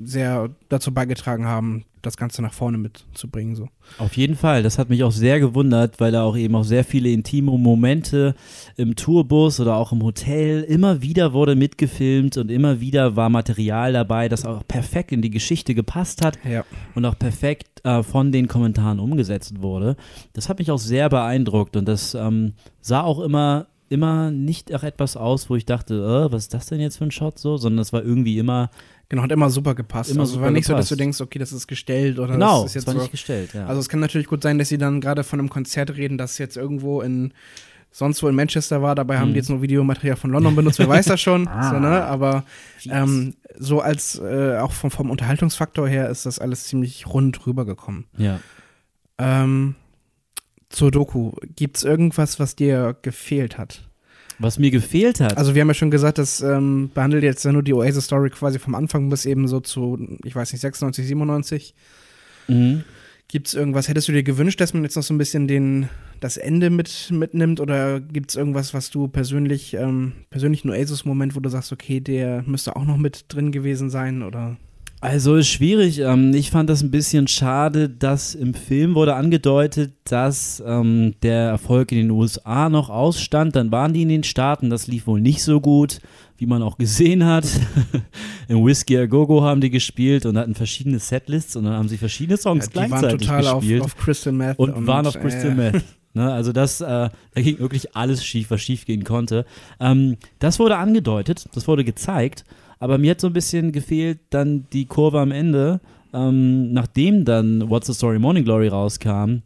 sehr dazu beigetragen haben, das Ganze nach vorne mitzubringen. So. Auf jeden Fall, das hat mich auch sehr gewundert, weil da auch eben auch sehr viele intime Momente im Tourbus oder auch im Hotel immer wieder wurde mitgefilmt und immer wieder war Material dabei, das auch perfekt in die Geschichte gepasst hat Ja. und auch perfekt äh, von den Kommentaren umgesetzt wurde. Das hat mich auch sehr beeindruckt und das ähm, sah auch immer immer nicht auch etwas aus, wo ich dachte, äh, was ist das denn jetzt für ein Shot so, sondern es war irgendwie immer Genau, hat immer super gepasst. Immer also es super war nicht so, dass gepasst. du denkst, okay, das ist gestellt oder genau, das ist es jetzt war so. nicht gestellt, ja. Also es kann natürlich gut sein, dass sie dann gerade von einem Konzert reden, das jetzt irgendwo in sonst wo in Manchester war. Dabei haben Mhm. die jetzt nur Videomaterial von London benutzt. Wer weiß das schon? Ah. so, ne? Aber ähm, so als äh, auch vom, vom Unterhaltungsfaktor her ist das alles ziemlich rund rübergekommen. ja. Ähm, zur Doku. Gibt's irgendwas, was dir gefehlt hat? Was mir gefehlt hat. Also wir haben ja schon gesagt, das ähm, behandelt jetzt nur die Oasis-Story quasi vom Anfang bis eben so zu, ich weiß nicht, 96, 97. mhm. Gibt es irgendwas, hättest du dir gewünscht, dass man jetzt noch so ein bisschen den, das Ende mit, mitnimmt oder gibt es irgendwas, was du persönlich, ähm, persönlich einen Oasis-Moment, wo du sagst, okay, der müsste auch noch mit drin gewesen sein oder? Also ist schwierig. Ähm, ich fand das ein bisschen schade, dass im Film wurde angedeutet, dass ähm, der Erfolg in den USA noch ausstand. Dann waren die in den Staaten. Das lief wohl nicht so gut, wie man auch gesehen hat. Im Whiskey A Go Go haben die gespielt und hatten verschiedene Setlists und dann haben sie verschiedene Songs die waren gleichzeitig total auf, gespielt auf Crystal Meth. und, waren auf Crystal äh, Meth. Ne, also das, äh, da ging wirklich alles schief, was schief gehen konnte. Ähm, das wurde angedeutet, das wurde gezeigt, aber mir hat so ein bisschen gefehlt dann die Kurve am Ende, ähm, nachdem dann What's the Story Morning Glory rauskam.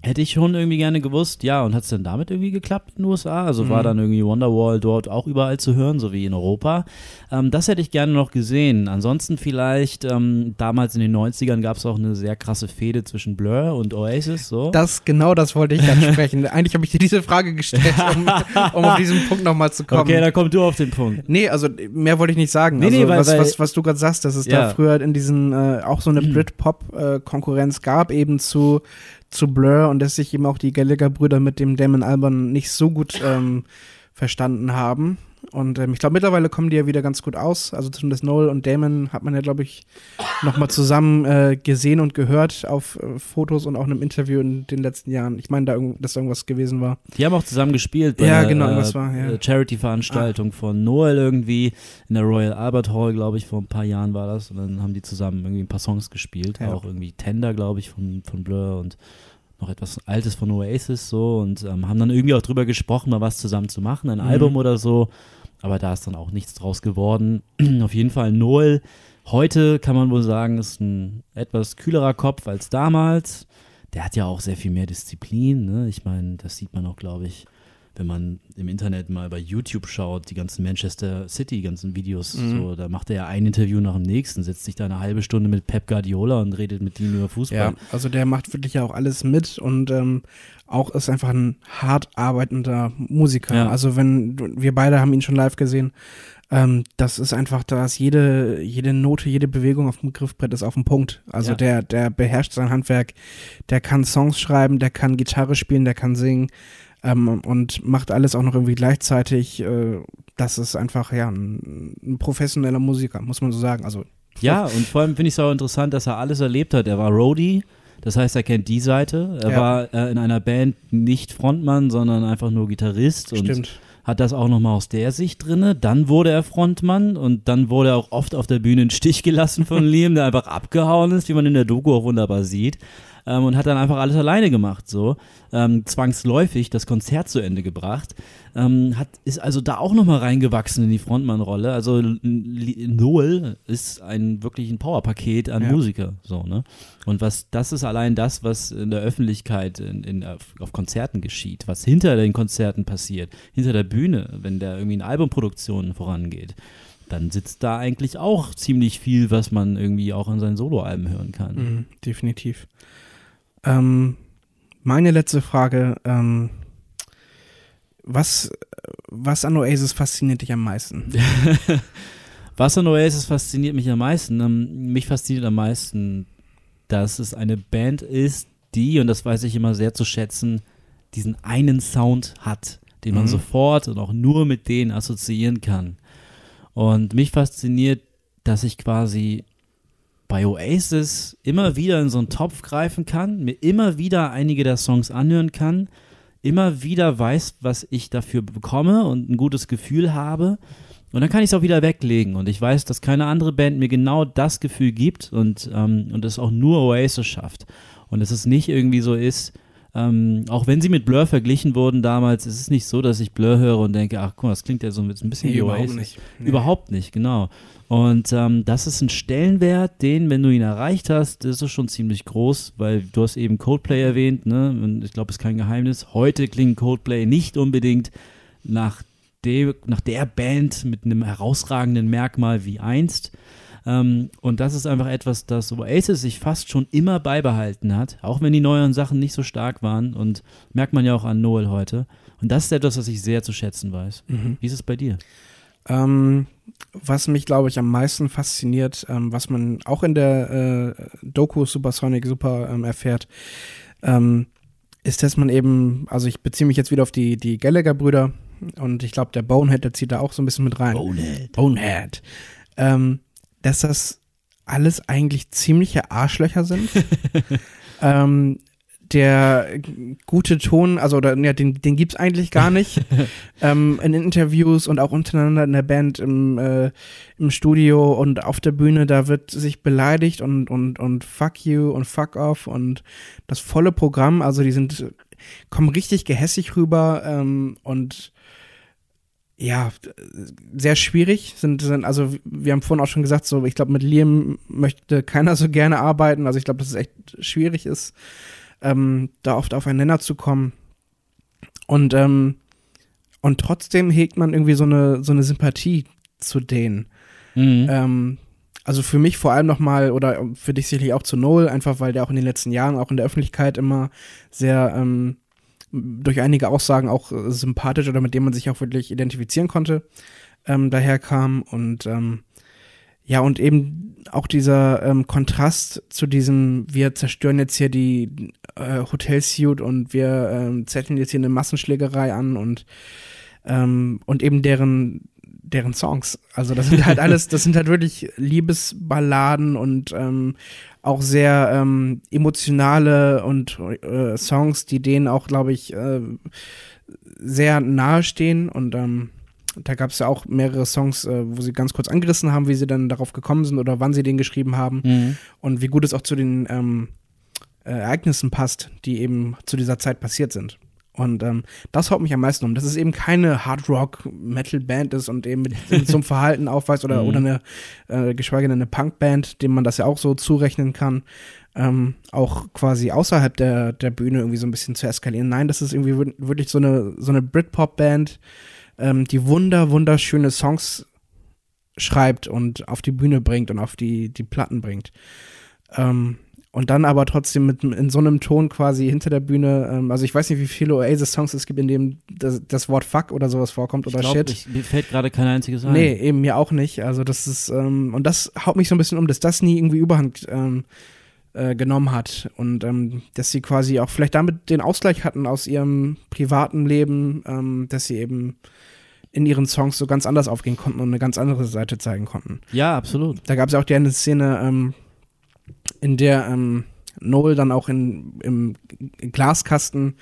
Hätte ich schon irgendwie gerne gewusst, ja, und hat es denn damit irgendwie geklappt in den USA? Also war Mhm. dann irgendwie Wonderwall dort auch überall zu hören, so wie in Europa. Ähm, das hätte ich gerne noch gesehen. Ansonsten vielleicht, ähm, damals in den 90ern gab es auch eine sehr krasse Fehde zwischen Blur und Oasis, so. Das, genau das wollte ich ansprechen. Eigentlich habe ich dir diese Frage gestellt, um, um auf diesen Punkt nochmal zu kommen. Okay, da komm du auf den Punkt. Nee, also mehr wollte ich nicht sagen. Nee, also, nee, weil- was, weil- was, was du gerade sagst, dass es Ja. da früher in diesen äh, auch so eine Brit-Pop-Konkurrenz gab, eben zu, zu Blur und dass sich eben auch die Gallagher-Brüder mit dem Damon Alban nicht so gut ähm, verstanden haben. Und ähm, ich glaube, mittlerweile kommen die ja wieder ganz gut aus. Also zumindest Noel und Damon hat man ja, glaube ich, nochmal zusammen äh, gesehen und gehört auf äh, Fotos und auch in einem Interview in den letzten Jahren. Ich meine, da dass da irgendwas gewesen war. Die haben auch zusammen gespielt bei Ja, genau, äh, irgendwas war, ja. äh, Charity-Veranstaltung von Noel irgendwie in der Royal Albert Hall, glaube ich, vor ein paar Jahren war das. Und dann haben die zusammen irgendwie ein paar Songs gespielt. Ja. Auch irgendwie Tender, glaube ich, von, von Blur und noch etwas Altes von Oasis so und ähm, haben dann irgendwie auch drüber gesprochen, mal was zusammen zu machen, ein Mhm. Album oder so. Aber da ist dann auch nichts draus geworden. Auf jeden Fall Noel. Heute kann man wohl sagen, ist ein etwas kühlerer Kopf als damals. Der hat ja auch sehr viel mehr Disziplin. Ne? Ich meine, das sieht man auch, glaube ich, wenn man im Internet mal bei YouTube schaut, die ganzen Manchester City, die ganzen Videos, Mhm. so, da macht er ja ein Interview nach dem nächsten, setzt sich da eine halbe Stunde mit Pep Guardiola und redet mit ihm über Fußball. Ja, also der macht wirklich ja auch alles mit und ähm, auch ist einfach ein hart arbeitender Musiker. Ja. Also wenn wir beide haben ihn schon live gesehen, ähm, das ist einfach, da ist jede, jede Note, jede Bewegung auf dem Griffbrett ist auf dem Punkt. Also Ja. der, der beherrscht sein Handwerk, der kann Songs schreiben, der kann Gitarre spielen, der kann singen ähm, und macht alles auch noch irgendwie gleichzeitig. Äh, das ist einfach ja ein, ein professioneller Musiker, muss man so sagen. Also Ja, und vor allem finde ich es auch interessant, dass er alles erlebt hat. Er war Roadie, das heißt, er kennt die Seite. Er Ja. war äh, in einer Band nicht Frontmann, sondern einfach nur Gitarrist und stimmt. hat das auch nochmal aus der Sicht drinne. Dann wurde er Frontmann und dann wurde er auch oft auf der Bühne in Stich gelassen von Liam, der einfach abgehauen ist, wie man in der Doku auch wunderbar sieht. Ähm, und hat dann einfach alles alleine gemacht, so. Ähm, zwangsläufig das Konzert zu Ende gebracht. Ähm, hat, ist also da auch nochmal reingewachsen in die Frontmann-Rolle. Also Noel ist ein wirklich ein Powerpaket an Ja. Musiker, so, ne? Und was, das ist allein das, was in der Öffentlichkeit in, in, auf, auf Konzerten geschieht, was hinter den Konzerten passiert, hinter der Bühne, wenn da irgendwie eine Albumproduktion vorangeht, dann sitzt da eigentlich auch ziemlich viel, was man irgendwie auch in seinen Soloalben hören kann. Mhm, definitiv. Ähm, meine letzte Frage, ähm, was, was an Oasis fasziniert dich am meisten? Was an Oasis fasziniert mich am meisten? Ähm, mich fasziniert am meisten, dass es eine Band ist, die, und das weiß ich immer sehr zu schätzen, diesen einen Sound hat, den man Mhm. sofort und auch nur mit denen assoziieren kann. Und mich fasziniert, dass ich quasi bei Oasis immer wieder in so einen Topf greifen kann, mir immer wieder einige der Songs anhören kann, immer wieder weiß, was ich dafür bekomme und ein gutes Gefühl habe. Und dann kann ich es auch wieder weglegen. Und ich weiß, dass keine andere Band mir genau das Gefühl gibt und, ähm, und es auch nur Oasis schafft. Und dass es nicht irgendwie so ist, ähm, auch wenn sie mit Blur verglichen wurden damals, ist es nicht so, dass ich Blur höre und denke, ach guck mal, das klingt ja so ein bisschen wie Oasis. Nee. Überhaupt nicht, genau. Und ähm, das ist ein Stellenwert, den, wenn du ihn erreicht hast, das ist schon ziemlich groß, weil du hast eben Coldplay erwähnt, ne? Und ich glaube, es ist kein Geheimnis. Heute klingt Coldplay nicht unbedingt nach, de, nach der Band mit einem herausragenden Merkmal wie einst. Ähm, und das ist einfach etwas, das Oasis sich fast schon immer beibehalten hat, auch wenn die neueren Sachen nicht so stark waren. Und merkt man ja auch an Noel heute. Und das ist etwas, was ich sehr zu schätzen weiß. Mhm. Wie ist es bei dir? Ähm, was mich, glaube ich, am meisten fasziniert, ähm, was man auch in der äh, Doku Supersonic super ähm, erfährt, ähm, ist, dass man eben, also ich beziehe mich jetzt wieder auf die, die Gallagher-Brüder und ich glaube, der Bonehead, der zieht da auch so ein bisschen mit rein. Bonehead. Bonehead. Dass das alles eigentlich ziemliche Arschlöcher sind. ähm, der gute Ton, also oder, ja, den, den gibt's eigentlich gar nicht. ähm, in Interviews und auch untereinander in der Band im, äh, im Studio und auf der Bühne, da wird sich beleidigt und, und, und fuck you und fuck off und das volle Programm, also die sind, kommen richtig gehässig rüber ähm, und ja, sehr schwierig. Sind, sind, also wir haben vorhin auch schon gesagt, so ich glaube, mit Liam möchte keiner so gerne arbeiten. Also ich glaube, dass es echt schwierig ist, ähm, da oft auf einen Nenner zu kommen. Und, ähm, und trotzdem hegt man irgendwie so eine, so eine Sympathie zu denen. Mhm. Ähm, also für mich vor allem nochmal, oder für dich sicherlich auch zu Noel, einfach weil der auch in den letzten Jahren auch in der Öffentlichkeit immer sehr ähm, durch einige Aussagen auch äh, sympathisch oder mit dem man sich auch wirklich identifizieren konnte, ähm, daherkam. Und ähm, ja, und eben auch dieser ähm, Kontrast zu diesem, wir zerstören jetzt hier die äh, Hotelsuite und wir ähm, zetteln jetzt hier eine Massenschlägerei an und, ähm, und eben deren deren Songs. Also das sind halt alles, das sind halt wirklich Liebesballaden und ähm, auch sehr ähm, emotionale und äh, Songs, die denen auch, glaube ich, äh, sehr nahe stehen. Und ähm, da gab es ja auch mehrere Songs, äh, wo sie ganz kurz angerissen haben, wie sie dann darauf gekommen sind oder wann sie den geschrieben haben Mhm. und wie gut es auch zu den ähm, äh, Ereignissen passt, die eben zu dieser Zeit passiert sind. Und ähm, das haut mich am meisten um, dass es eben keine Hard-Rock-Metal-Band ist und eben mit, mit so einem Verhalten aufweist oder, Mhm. oder eine, äh, geschweige denn eine Punk-Band, dem man das ja auch so zurechnen kann, ähm, auch quasi außerhalb der, der Bühne irgendwie so ein bisschen zu eskalieren. Nein, das ist irgendwie wir- wirklich so eine, so eine Britpop-Band, ähm, die wunder, wunderschöne Songs schreibt und auf die Bühne bringt und auf die, die Platten bringt. Ähm, und dann aber trotzdem mit in so einem Ton quasi hinter der Bühne, ähm, also ich weiß nicht, wie viele Oasis-Songs es gibt, in dem das, das Wort Fuck oder sowas vorkommt oder ich glaub, Shit. Ich, mir fällt gerade kein einziges ein. Nee, eben mir auch nicht. Also das ist, ähm, und das haut mich so ein bisschen um, dass das nie irgendwie Überhand ähm, äh, genommen hat. Und ähm, dass sie quasi auch vielleicht damit den Ausgleich hatten aus ihrem privaten Leben, ähm, dass sie eben in ihren Songs so ganz anders aufgehen konnten und eine ganz andere Seite zeigen konnten. Ja, absolut. Da gab es ja auch die eine Szene, ähm, in der ähm, Noel dann auch in, im Glaskasten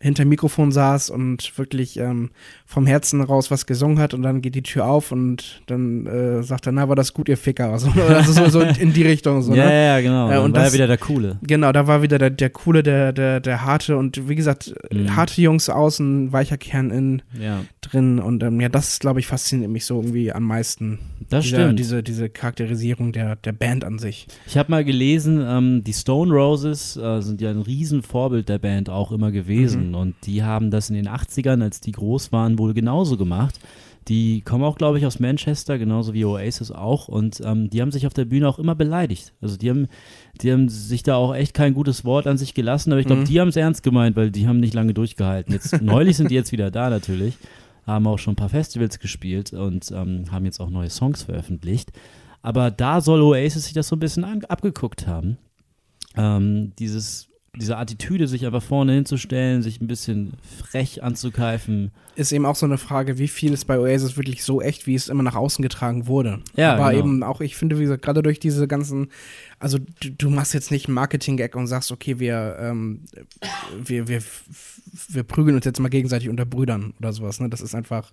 hinter dem Mikrofon saß und wirklich ähm, vom Herzen raus was gesungen hat und dann geht die Tür auf und dann äh, sagt er, na, war das gut, ihr Ficker. Also, also so, so in die Richtung. So, ja, ne? ja, genau. Äh, und war das- ja wieder der Coole. Genau, da war wieder der, der coole, der, der, der harte und wie gesagt, Mhm. harte Jungs außen, weicher Kern innen Ja, drin und ähm, ja, das, glaube ich, fasziniert mich so irgendwie am meisten. das Dieser- stimmt. Diese, diese Charakterisierung der, der Band an sich. Ich habe mal gelesen, ähm, die Stone Roses äh, sind ja ein Riesenvorbild der Band auch immer gewesen. Mhm. Und die haben das in den 80ern, als die groß waren, wohl genauso gemacht. Die kommen auch, glaube ich, aus Manchester, genauso wie Oasis auch. Und ähm, die haben sich auf der Bühne auch immer beleidigt. Also die haben, die haben sich da auch echt kein gutes Wort an sich gelassen. Aber ich glaube, Mhm. die haben es ernst gemeint, weil die haben nicht lange durchgehalten. Jetzt, neulich sind die jetzt wieder da natürlich. Haben auch schon ein paar Festivals gespielt und ähm, haben jetzt auch neue Songs veröffentlicht. Aber da soll Oasis sich das so ein bisschen an, abgeguckt haben. Ähm, dieses, diese Attitüde, sich einfach vorne hinzustellen, sich ein bisschen frech anzukeifen. ist eben auch so eine Frage, wie viel ist bei Oasis wirklich so echt, wie es immer nach außen getragen wurde. Ja, Aber genau. eben auch, ich finde, wie gesagt, gerade durch diese ganzen, also du, du machst jetzt nicht einen Marketing-Gag und sagst, okay, wir, ähm, wir, wir, wir prügeln uns jetzt mal gegenseitig unter Brüdern oder sowas, ne? Das ist einfach,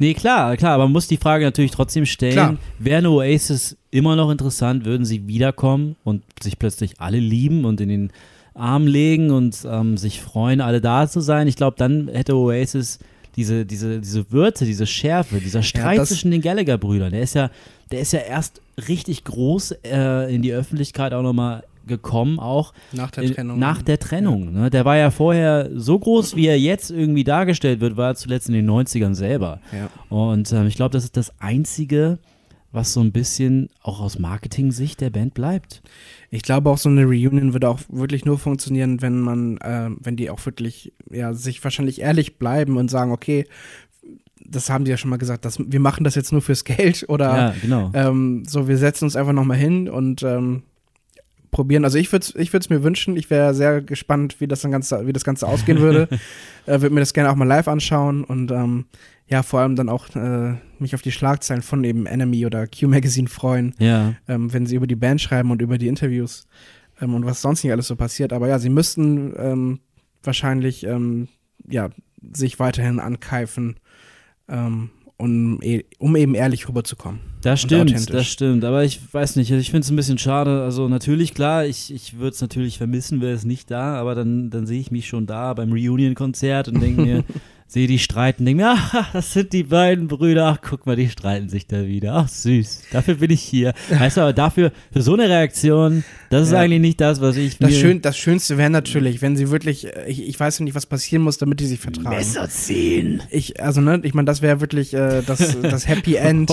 Nee, klar, klar, aber man muss die Frage natürlich trotzdem stellen, Klar. wäre eine Oasis immer noch interessant, würden sie wiederkommen und sich plötzlich alle lieben und in den Arm legen und ähm, sich freuen, alle da zu sein? Ich glaube, dann hätte Oasis diese, diese, diese Würze, diese Schärfe, dieser Streit das- zwischen den Gallagher-Brüdern, der ist ja, der ist ja erst richtig groß äh, in die Öffentlichkeit auch nochmal gekommen, auch nach der Trennung. Nach der Trennung. Ne? Der war ja vorher so groß, wie er jetzt irgendwie dargestellt wird, war er zuletzt in den 90ern selber. Ja. Und ähm, ich glaube, das ist das Einzige, was so ein bisschen auch aus Marketing-Sicht der Band bleibt. Ich glaube auch so eine Reunion würde auch wirklich nur funktionieren, wenn man, äh, wenn die auch wirklich, ja, sich wahrscheinlich ehrlich bleiben und sagen, okay, das haben die ja schon mal gesagt, dass, wir machen das jetzt nur fürs Geld oder ja, genau. ähm, so, wir setzen uns einfach nochmal hin und ähm, probieren. Also ich würde es ich würd's mir wünschen. Ich wäre sehr gespannt, wie das, dann Ganze, wie das Ganze ausgehen würde. äh, würde mir das gerne auch mal live anschauen und ähm, ja, vor allem dann auch äh, mich auf die Schlagzeilen von eben Enemy oder Q Magazine freuen, ja. ähm, wenn sie über die Band schreiben und über die Interviews ähm, und was sonst nicht alles so passiert. Aber ja, sie müssten ähm, wahrscheinlich ähm, ja, sich weiterhin ankeifen, ähm, um, e- um eben ehrlich rüberzukommen. Das stimmt, das stimmt. Aber ich weiß nicht, ich finde es ein bisschen schade. Also natürlich, klar, ich, ich würde es natürlich vermissen, wäre es nicht da, aber dann, dann sehe ich mich schon da beim Reunion-Konzert und denke mir, sehe die streiten, denke mir, ach, das sind die beiden Brüder, ach, guck mal, die streiten sich da wieder. Ach, süß, dafür bin ich hier. Weißt du, aber dafür, für so eine Reaktion, das ist Ja. eigentlich nicht das, was ich Das, mir... Schön, das Schönste wäre natürlich, wenn sie wirklich, äh, ich, ich weiß nicht, was passieren muss, damit die sich vertragen. Messer ziehen. Ich, also, ne, ich meine, das wäre wirklich äh, das, das Happy End.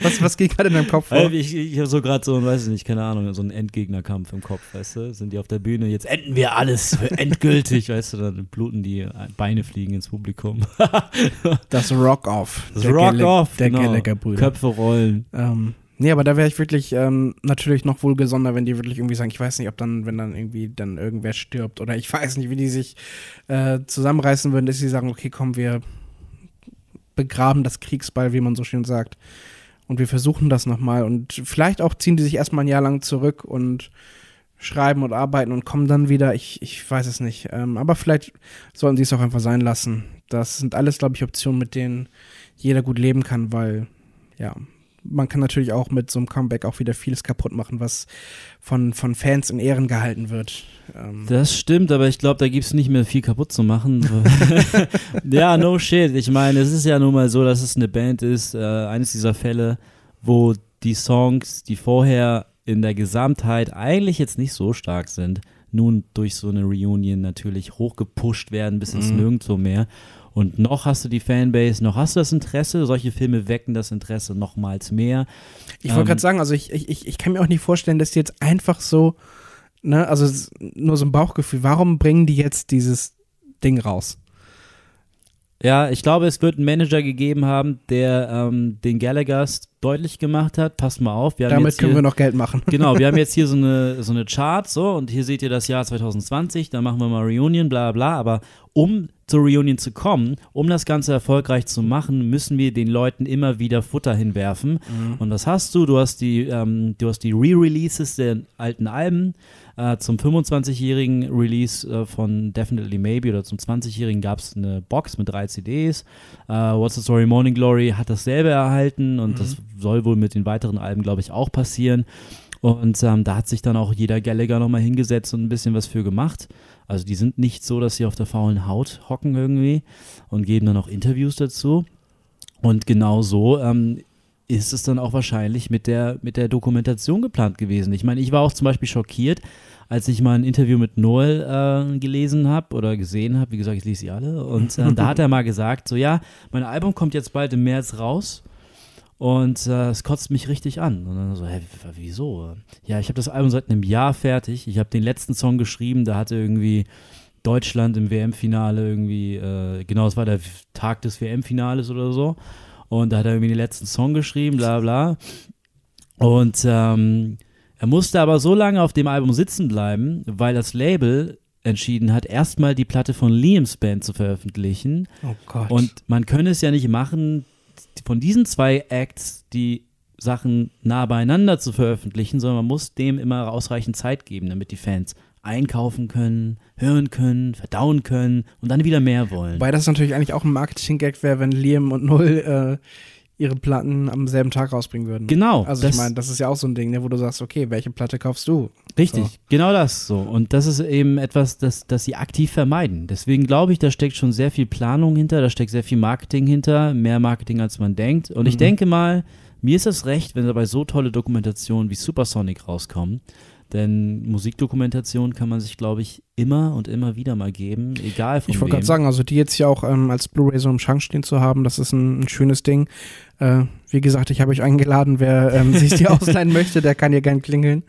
Was, was geht gerade in deinem Kopf vor? Ich, ich habe so gerade so, weiß ich nicht, keine Ahnung, so einen Endgegnerkampf im Kopf, weißt du? Sind die auf der Bühne, jetzt enden wir alles endgültig, weißt du? Dann bluten die Beine fliegen ins Publikum. Das Rock-Off. Das der Rock Gallagher- Off, Der genau. Gallagher-Brüder. Köpfe rollen. Ähm, nee, aber da wäre ich wirklich ähm, natürlich noch wohlgesonder, wenn die wirklich irgendwie sagen, ich weiß nicht, ob dann, wenn dann irgendwie dann irgendwer stirbt oder ich weiß nicht, wie die sich äh, zusammenreißen würden, dass sie sagen, okay, komm, wir begraben das Kriegsball, wie man so schön sagt. Und wir versuchen das nochmal. Und vielleicht auch ziehen die sich erstmal ein Jahr lang zurück und schreiben und arbeiten und kommen dann wieder. Ich, ich weiß es nicht. Ähm, aber vielleicht sollten sie es auch einfach sein lassen. Das sind alles, glaube ich, Optionen, mit denen jeder gut leben kann, weil, ja, man kann natürlich auch mit so einem Comeback auch wieder vieles kaputt machen, was von, von Fans in Ehren gehalten wird. Ähm. Das stimmt, aber ich glaube, da gibt es nicht mehr viel kaputt zu machen. ja, no shit. Ich meine, es ist ja nun mal so, dass es eine Band ist, äh, eines dieser Fälle, wo die Songs, die vorher in der Gesamtheit eigentlich jetzt nicht so stark sind, nun durch so eine Reunion natürlich hochgepusht werden bis ins mhm. Nirgendwo mehr. Und noch hast du die Fanbase, noch hast du das Interesse. Solche Filme wecken das Interesse nochmals mehr. Ich wollte ähm, gerade sagen, also ich, ich, ich kann mir auch nicht vorstellen, dass die jetzt einfach so, ne, also nur so ein Bauchgefühl, warum bringen die jetzt dieses Ding raus? Ja, ich glaube, es wird einen Manager gegeben haben, der ähm, den Gallagher's deutlich gemacht hat. Passt mal auf. Damit können hier, wir noch Geld machen. Genau, wir haben jetzt hier so eine, so eine Chart, so, und hier seht ihr das Jahr 2020, da machen wir mal Reunion, bla bla, aber um zur Reunion zu kommen, um das Ganze erfolgreich zu machen, müssen wir den Leuten immer wieder Futter hinwerfen. Mhm. Und das hast du. Du hast die, ähm, du hast die Re-Releases der alten Alben. Äh, zum 25-jährigen Release äh, von Definitely Maybe oder zum 20-jährigen gab es eine Box mit drei CDs. Äh, What's the Story Morning Glory hat dasselbe erhalten und mhm. das soll wohl mit den weiteren Alben, glaube ich, auch passieren. Und ähm, da hat sich dann auch jeder Gallagher nochmal hingesetzt und ein bisschen was für gemacht. Also die sind nicht so, dass sie auf der faulen Haut hocken irgendwie und geben dann auch Interviews dazu. Und genau so ähm, ist es dann auch wahrscheinlich mit der, mit der Dokumentation geplant gewesen. Ich meine, ich war auch zum Beispiel schockiert, als ich mal ein Interview mit Noel äh, gelesen habe oder gesehen habe. Wie gesagt, ich lese sie alle. Und äh, da hat er mal gesagt, so ja, mein Album kommt jetzt bald im März raus. Und äh, es kotzt mich richtig an. Und dann so, hä, wieso? Ja, ich habe das Album seit einem Jahr fertig. Ich habe den letzten Song geschrieben, da hatte irgendwie Deutschland im WM-Finale irgendwie, äh, genau, es war der Tag des WM-Finales oder so. Und da hat er irgendwie den letzten Song geschrieben, bla bla. Und ähm, er musste aber so lange auf dem Album sitzen bleiben, weil das Label entschieden hat, erstmal die Platte von Liams Band zu veröffentlichen. Oh Gott. Und man könne es ja nicht machen, von diesen zwei Acts die Sachen nah beieinander zu veröffentlichen, sondern man muss dem immer ausreichend Zeit geben, damit die Fans einkaufen können, hören können, verdauen können und dann wieder mehr wollen. Weil das natürlich eigentlich auch ein Marketing-Gag wäre, wenn Liam und Null äh, ihre Platten am selben Tag rausbringen würden. Genau. Also ich meine, das ist ja auch so ein Ding, ne, wo du sagst, okay, welche Platte kaufst du? Richtig, so. genau das so. Und das ist eben etwas, das, das sie aktiv vermeiden. Deswegen glaube ich, da steckt schon sehr viel Planung hinter, da steckt sehr viel Marketing hinter, mehr Marketing als man denkt. Und mhm. ich denke mal, mir ist es recht, wenn dabei so tolle Dokumentationen wie Supersonic rauskommen, denn Musikdokumentation kann man sich, glaube ich, immer und immer wieder mal geben, egal von Ich wollte gerade sagen, also die jetzt ja auch ähm, als Blu-ray so im Schrank stehen zu haben, das ist ein, ein schönes Ding. Äh, wie gesagt, ich habe euch eingeladen, wer ähm, sich die ausleihen möchte, der kann hier gern klingeln.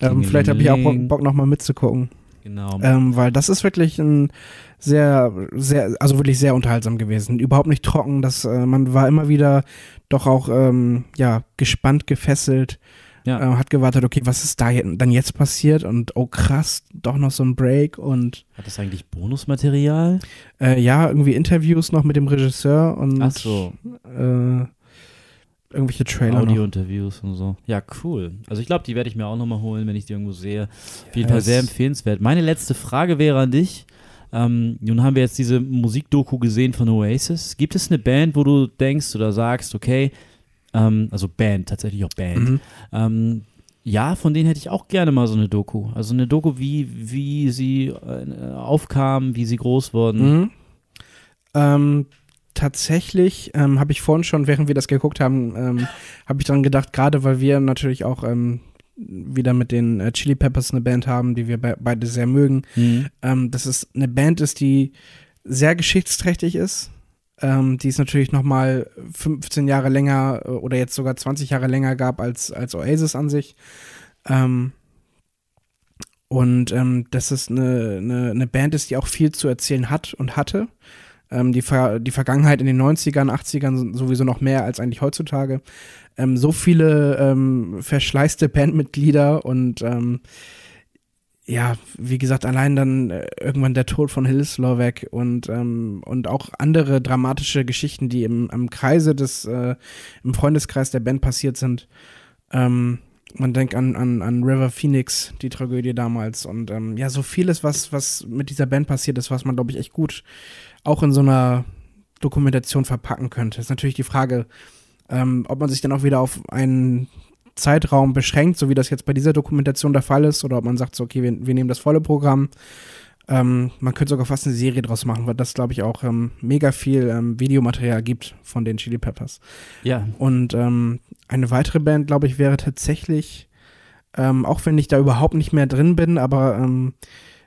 Ähm, vielleicht habe ich auch Bock, nochmal mitzugucken. Genau. Ähm, weil das ist wirklich ein sehr, sehr, also wirklich sehr unterhaltsam gewesen. Überhaupt nicht trocken. Das, äh, man war immer wieder doch auch ähm, ja gespannt, gefesselt ja. Äh, hat gewartet, okay, was ist da dann jetzt passiert? Und oh krass, doch noch so ein Break und. Hat das eigentlich Bonusmaterial? Äh, ja, irgendwie Interviews noch mit dem Regisseur und Ach so. Äh, irgendwelche Trailer. Audio-Interviews und so. Ja, cool. Also ich glaube, die werde ich mir auch nochmal holen, wenn ich die irgendwo sehe. Auf jeden yes. Fall sehr empfehlenswert. Meine letzte Frage wäre an dich. Ähm, nun haben wir jetzt diese Musikdoku gesehen von Oasis. Gibt es eine Band, wo du denkst oder sagst, okay, ähm, also Band, tatsächlich auch Band. Mhm. Ähm, ja, von denen hätte ich auch gerne mal so eine Doku. Also eine Doku, wie, wie sie äh, aufkamen, wie sie groß wurden. Mhm. Ähm, tatsächlich ähm, habe ich vorhin schon, während wir das geguckt haben, ähm, habe ich daran gedacht, gerade weil wir natürlich auch ähm, wieder mit den äh, Chili Peppers eine Band haben, die wir be beide sehr mögen, mhm. ähm, dass es eine Band ist, die sehr geschichtsträchtig ist, ähm, die es natürlich noch mal 15 Jahre länger äh, oder jetzt sogar 20 Jahre länger gab als, als Oasis an sich. Ähm, und ähm, dass es eine, eine, eine Band ist, die auch viel zu erzählen hat und hatte. Ähm, die, Ver die Vergangenheit in den 90ern, 80ern sowieso noch mehr als eigentlich heutzutage. Ähm, so viele ähm, verschleißte Bandmitglieder und ähm, ja, wie gesagt, allein dann äh, irgendwann der Tod von Hill Slovak und, ähm, und auch andere dramatische Geschichten, die im, im Kreise des, äh, im Freundeskreis der Band passiert sind. Ähm, man denkt an, an, an River Phoenix, die Tragödie damals. Und ähm, ja, so vieles, was, was mit dieser Band passiert ist, was man, glaube ich, echt gut auch in so einer Dokumentation verpacken könnte. Ist natürlich die Frage, Ähm, ob man sich dann auch wieder auf einen Zeitraum beschränkt, so wie das jetzt bei dieser Dokumentation der Fall ist, oder ob man sagt, so, okay, wir, wir nehmen das volle Programm. Ähm, man könnte sogar fast eine Serie draus machen, weil das, glaube ich, auch ähm, mega viel ähm, Videomaterial gibt von den Chili Peppers. Ja. Und ähm, eine weitere Band, glaube ich, wäre tatsächlich, ähm, auch wenn ich da überhaupt nicht mehr drin bin, aber ähm,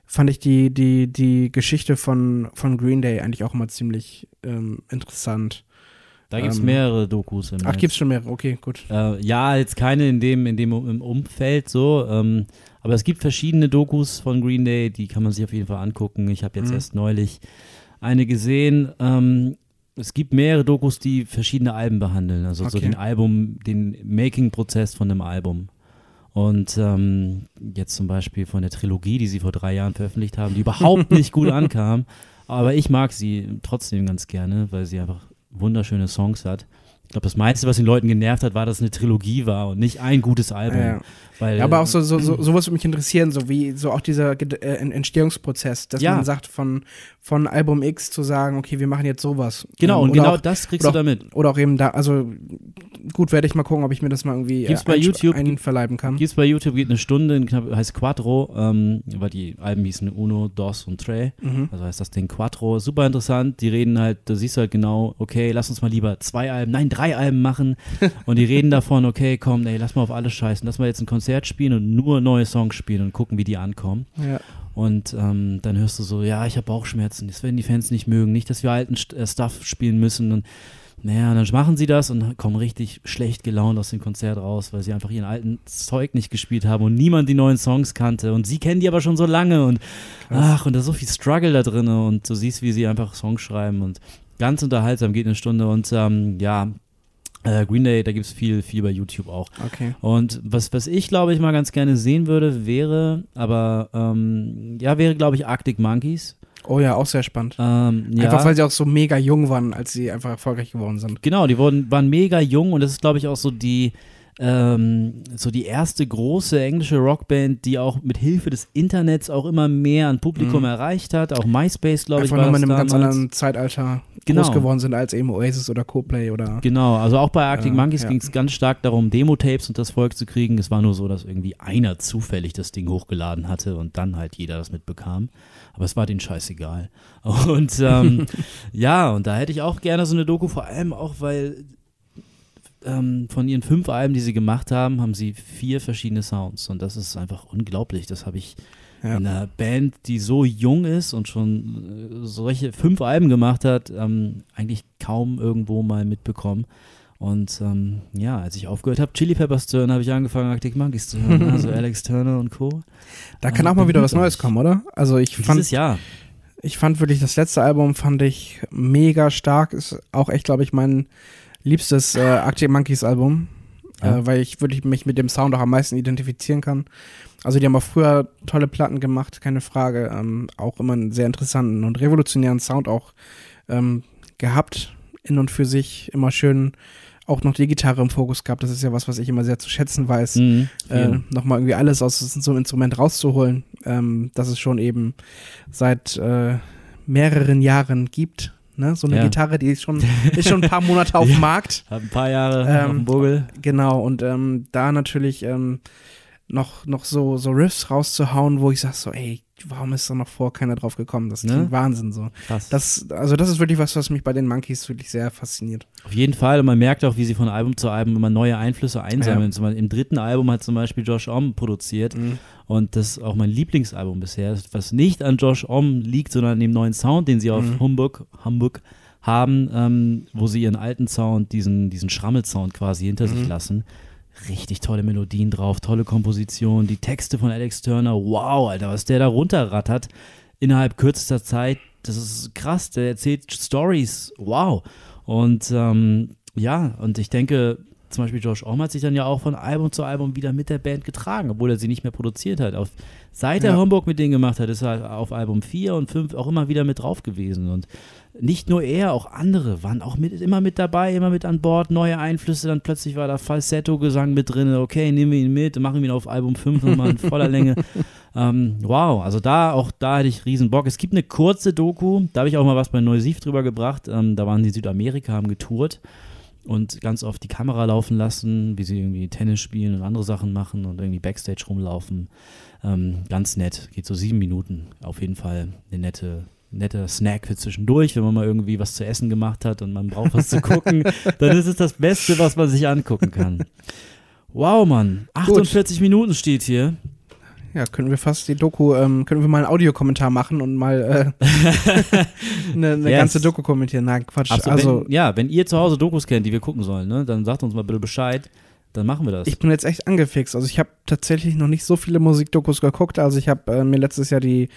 fand ich die, die, die Geschichte von, von Green Day eigentlich auch immer ziemlich interessant. Da gibt es Ähm, mehrere Dokus im Ach, Netz. gibt's schon mehrere, okay, gut. Äh, ja, jetzt keine in dem, in dem im Umfeld so, ähm, aber es gibt verschiedene Dokus von Green Day, die kann man sich auf jeden Fall angucken. Ich habe jetzt Mhm. erst neulich eine gesehen. Ähm, es gibt mehrere Dokus, die verschiedene Alben behandeln, also so Okay. den Album, den Making-Prozess von einem Album. Und ähm, jetzt zum Beispiel von der Trilogie, die sie vor drei Jahren veröffentlicht haben, die überhaupt nicht gut ankam. Aber ich mag sie trotzdem ganz gerne, weil sie einfach wunderschöne Songs hat. Ich glaube, das meiste, was den Leuten genervt hat, war, dass es eine Trilogie war und nicht ein gutes Album. Ja. Weil, Ja, aber auch so, so, so sowas würde mich interessieren, so wie so auch dieser äh, Entstehungsprozess, dass Ja. man sagt, von, von Album X zu sagen, okay, wir machen jetzt sowas. Genau, Ähm, und genau auch, das kriegst du damit. Oder auch eben da, also gut, werde ich mal gucken, ob ich mir das mal irgendwie Gibt's äh, bei YouTube- einverleiben kann. Gibt's bei YouTube, geht eine Stunde, knapp, heißt Quattro, ähm, weil die Alben hießen Uno, Dos und Tre. Mhm. Also heißt das Ding Quattro. Super interessant. Die reden halt, da siehst du halt genau, okay, lass uns mal lieber zwei Alben, nein, drei Alben machen. und die reden davon, okay, komm, ey, lass mal auf alles scheißen. Lass mal jetzt ein Konzert spielen und nur neue Songs spielen und gucken, wie die ankommen. Ja. Und ähm, dann hörst du so, ja, ich habe Bauchschmerzen, das werden die Fans nicht mögen, nicht, dass wir alten äh, Stuff spielen müssen. Und naja, dann machen sie das und kommen richtig schlecht gelaunt aus dem Konzert raus, weil sie einfach ihren alten Zeug nicht gespielt haben und niemand die neuen Songs kannte. Und sie kennen die aber schon so lange und ach, und da ist so viel Struggle da drin und du siehst, wie sie einfach Songs schreiben und ganz unterhaltsam, geht eine Stunde und ähm, ja, äh, Green Day, da gibt es viel, viel bei YouTube auch. Okay. Und was, was ich, glaube ich, mal ganz gerne sehen würde, wäre, aber ähm, ja, wäre, glaube ich, Arctic Monkeys. Oh ja, auch sehr spannend. Ähm, ja, Einfach weil sie auch so mega jung waren, als sie einfach erfolgreich geworden sind. genau, die wurden, waren mega jung und das ist, glaube ich, auch so die, ähm, so die erste große englische Rockband, die auch mit Hilfe des Internets auch immer mehr an Publikum Mhm. erreicht hat. Auch MySpace, glaube ich, war nochmal das in einem ganz anderen Zeitalter Genau. groß geworden sind als eben Oasis oder Coldplay oder. Genau, also auch bei Arctic Äh, Monkeys ja. ging es ganz stark darum, Demo-Tapes und das Volk zu kriegen. Es war nur so, dass irgendwie einer zufällig das Ding hochgeladen hatte und dann halt jeder das mitbekam. Aber es war denen scheißegal. Und ähm, ja, und da hätte ich auch gerne so eine Doku, vor allem auch, weil ähm, von ihren fünf Alben, die sie gemacht haben, haben sie vier verschiedene Sounds. Und das ist einfach unglaublich. Das habe ich Ja. in einer Band, die so jung ist und schon äh, solche fünf Alben gemacht hat, ähm, eigentlich kaum irgendwo mal mitbekommen. Und ähm, ja, als ich aufgehört habe, Chili Peppers zu hören, habe ich angefangen, Arctic Monkeys zu hören. Also Alex Turner und Co. Da kann auch mal wieder was Neues kommen, oder? Also ich fand, Dieses Jahr. ich fand wirklich das letzte Album fand ich mega stark. Ist auch echt, glaube ich, mein liebstes äh, Arctic Monkeys Album, Ja. äh, weil ich wirklich mich mit dem Sound auch am meisten identifizieren kann. Also die haben auch früher tolle Platten gemacht, keine Frage. Ähm, auch immer einen sehr interessanten und revolutionären Sound auch ähm, gehabt, in und für sich immer schön. Auch noch die Gitarre im Fokus gehabt. Das ist ja was, was ich immer sehr zu schätzen weiß. Mhm. äh, nochmal irgendwie alles aus so einem Instrument rauszuholen, ähm, das es schon eben seit äh, mehreren Jahren gibt. Ne? So eine Ja. Gitarre, die ist schon, ist schon ein paar Monate auf dem Ja. Markt. Hab ein paar Jahre Ähm, auf dem Buggel. Genau, und ähm, da natürlich ähm, noch, noch so, so Riffs rauszuhauen, wo ich sag so, ey, warum ist da noch vor keiner drauf gekommen? Das Ne? klingt Wahnsinn so. Krass. Das, also das ist wirklich was, was mich bei den Monkeys wirklich sehr fasziniert. Auf jeden Fall. Und man merkt auch, wie sie von Album zu Album immer neue Einflüsse einsammeln. Ja. Im dritten Album hat zum Beispiel Josh Om produziert. Und das ist auch mein Lieblingsalbum bisher, was nicht an Josh Om liegt, sondern an dem neuen Sound, den sie auf Mhm. Hamburg, Hamburg haben, ähm, wo sie ihren alten Sound, diesen, diesen Schrammel-Sound quasi hinter sich Mhm. lassen. Richtig tolle Melodien drauf, tolle Komposition, die Texte von Alex Turner, wow, Alter, was der da runterrattert innerhalb kürzester Zeit, das ist krass, der erzählt Stories, wow. Und ähm, ja, und ich denke, zum Beispiel Josh Ohm hat sich dann ja auch von Album zu Album wieder mit der Band getragen, obwohl er sie nicht mehr produziert hat. Auf, seit er Ja. Homburg mit denen gemacht hat, ist er auf Album 4 und 5 auch immer wieder mit drauf gewesen. Und nicht nur er, auch andere waren auch mit, immer mit dabei, immer mit an Bord, neue Einflüsse, dann plötzlich war da Falsetto-Gesang mit drin, okay, nehmen wir ihn mit, machen wir ihn auf Album 5 nochmal in voller Länge. Ähm, wow, also da, auch da hätte ich riesen Bock. Es gibt eine kurze Doku, da habe ich auch mal was bei Neusiv drüber gebracht, ähm, da waren die Südamerika, haben getourt und ganz oft die Kamera laufen lassen, wie sie irgendwie Tennis spielen und andere Sachen machen und irgendwie Backstage rumlaufen. Ähm, ganz nett, geht so sieben Minuten. Auf jeden Fall eine nette netter Snack für zwischendurch, wenn man mal irgendwie was zu essen gemacht hat und man braucht was zu gucken, dann ist es das Beste, was man sich angucken kann. Wow, Mann. 48 Gut. Minuten steht hier. Ja, können wir fast die Doku, ähm, können wir mal einen Audiokommentar machen und mal äh, eine, eine yes. ganze Doku kommentieren. Nein, Quatsch. So, also, wenn, ja, wenn ihr zu Hause Dokus kennt, die wir gucken sollen, ne, dann sagt uns mal bitte Bescheid. Dann machen wir das. Ich bin jetzt echt angefixt. Also ich habe tatsächlich noch nicht so viele Musikdokus geguckt. Also ich habe äh, mir letztes Jahr die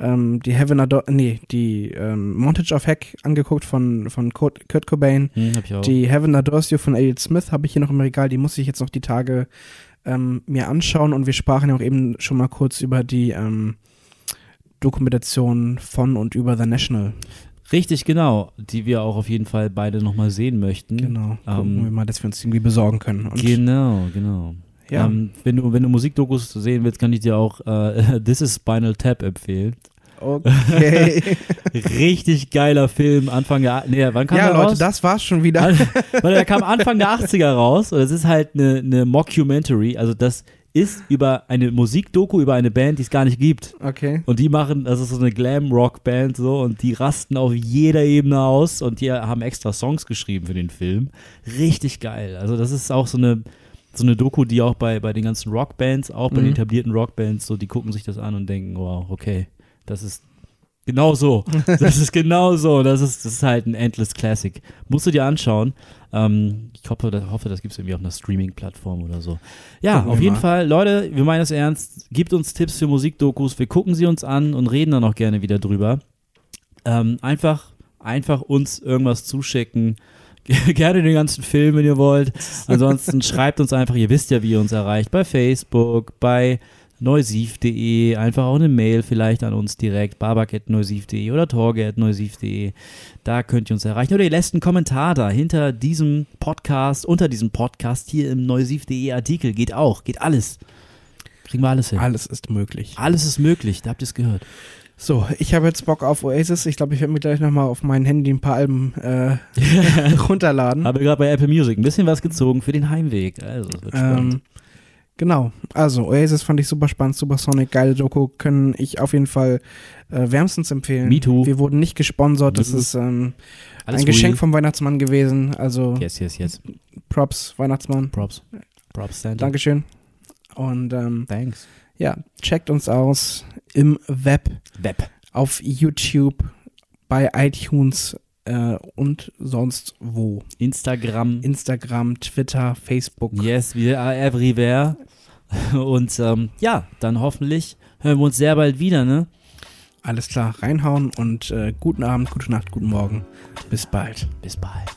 ähm, die Heaven Adore, nee, die ähm, Montage of Heck angeguckt von, von Kurt, Kurt Cobain. Hm, die Heaven Adores You von Elliot Smith habe ich hier noch im Regal, die muss ich jetzt noch die Tage ähm, mir anschauen und wir sprachen ja auch eben schon mal kurz über die ähm, Dokumentation von und über The National. Richtig, genau, die wir auch auf jeden Fall beide nochmal sehen möchten. Genau, gucken ähm, wir mal, dass wir uns irgendwie besorgen können. Und genau, genau. Ja. Ähm, wenn, du, wenn du Musikdokus sehen willst, kann ich dir auch äh, This is Spinal Tap empfehlen. Okay. Richtig geiler Film, Anfang der, nee, wann kam ja, der Leute, raus? das war's schon wieder. Weil der kam Anfang der 80er raus und es ist halt eine, eine Mockumentary, also das ist über eine Musikdoku über eine Band, die es gar nicht gibt. Okay. Und die machen, das ist so eine Glam-Rock-Band so und die rasten auf jeder Ebene aus und die haben extra Songs geschrieben für den Film. Richtig geil. Also das ist auch so eine so eine Doku, die auch bei, bei den ganzen Rockbands, auch bei mhm. den etablierten Rockbands, so die gucken sich das an und denken, wow, okay, das ist genau so. Das ist genau so. Das ist, das ist halt ein Endless Classic. Musst du dir anschauen. Ähm, ich hoffe, das, hoffe, das gibt es irgendwie auf einer Streaming-Plattform oder so. Ja, Gucken auf jeden mal. Fall, Leute, wir meinen es ernst. Gebt uns Tipps für Musikdokus. Wir gucken sie uns an und reden dann auch gerne wieder drüber. Ähm, einfach, einfach uns irgendwas zuschicken. gerne den ganzen Film, wenn ihr wollt. Ansonsten schreibt uns einfach, ihr wisst ja, wie ihr uns erreicht, bei Facebook, bei neusiv.de, einfach auch eine Mail vielleicht an uns direkt, babak.neusiv.de oder torge.neusiv.de. Da könnt ihr uns erreichen. Oder ihr lässt einen Kommentar da hinter diesem Podcast, unter diesem Podcast hier im neusiv.de Artikel. Geht auch, geht alles. Kriegen wir alles hin. Alles ist möglich. Alles ist möglich, da habt ihr es gehört. So, ich habe jetzt Bock auf Oasis. Ich glaube, ich werde mir gleich nochmal auf mein Handy ein paar Alben äh, runterladen. Habe gerade bei Apple Music ein bisschen was gezogen für den Heimweg. Also, es wird spannend. Genau, also Oasis fand ich super spannend, super Sonic, geile Doku, können ich auf jeden Fall äh, wärmstens empfehlen. Me too. Wir wurden nicht gesponsert, das ist ähm, ein Geschenk vom Weihnachtsmann gewesen, also yes, yes, yes. Props, Weihnachtsmann. Props. Props, Santa. Dankeschön. Und ähm, Thanks. Ja, checkt uns aus im Web. Web. Auf YouTube, bei iTunes, äh, und sonst wo. Instagram. Instagram, Twitter, Facebook. Yes, we are everywhere. Und ähm, ja, dann hoffentlich hören wir uns sehr bald wieder, ne? Alles klar, reinhauen und äh, guten Abend, gute Nacht, guten Morgen. Bis bald. Bis bald.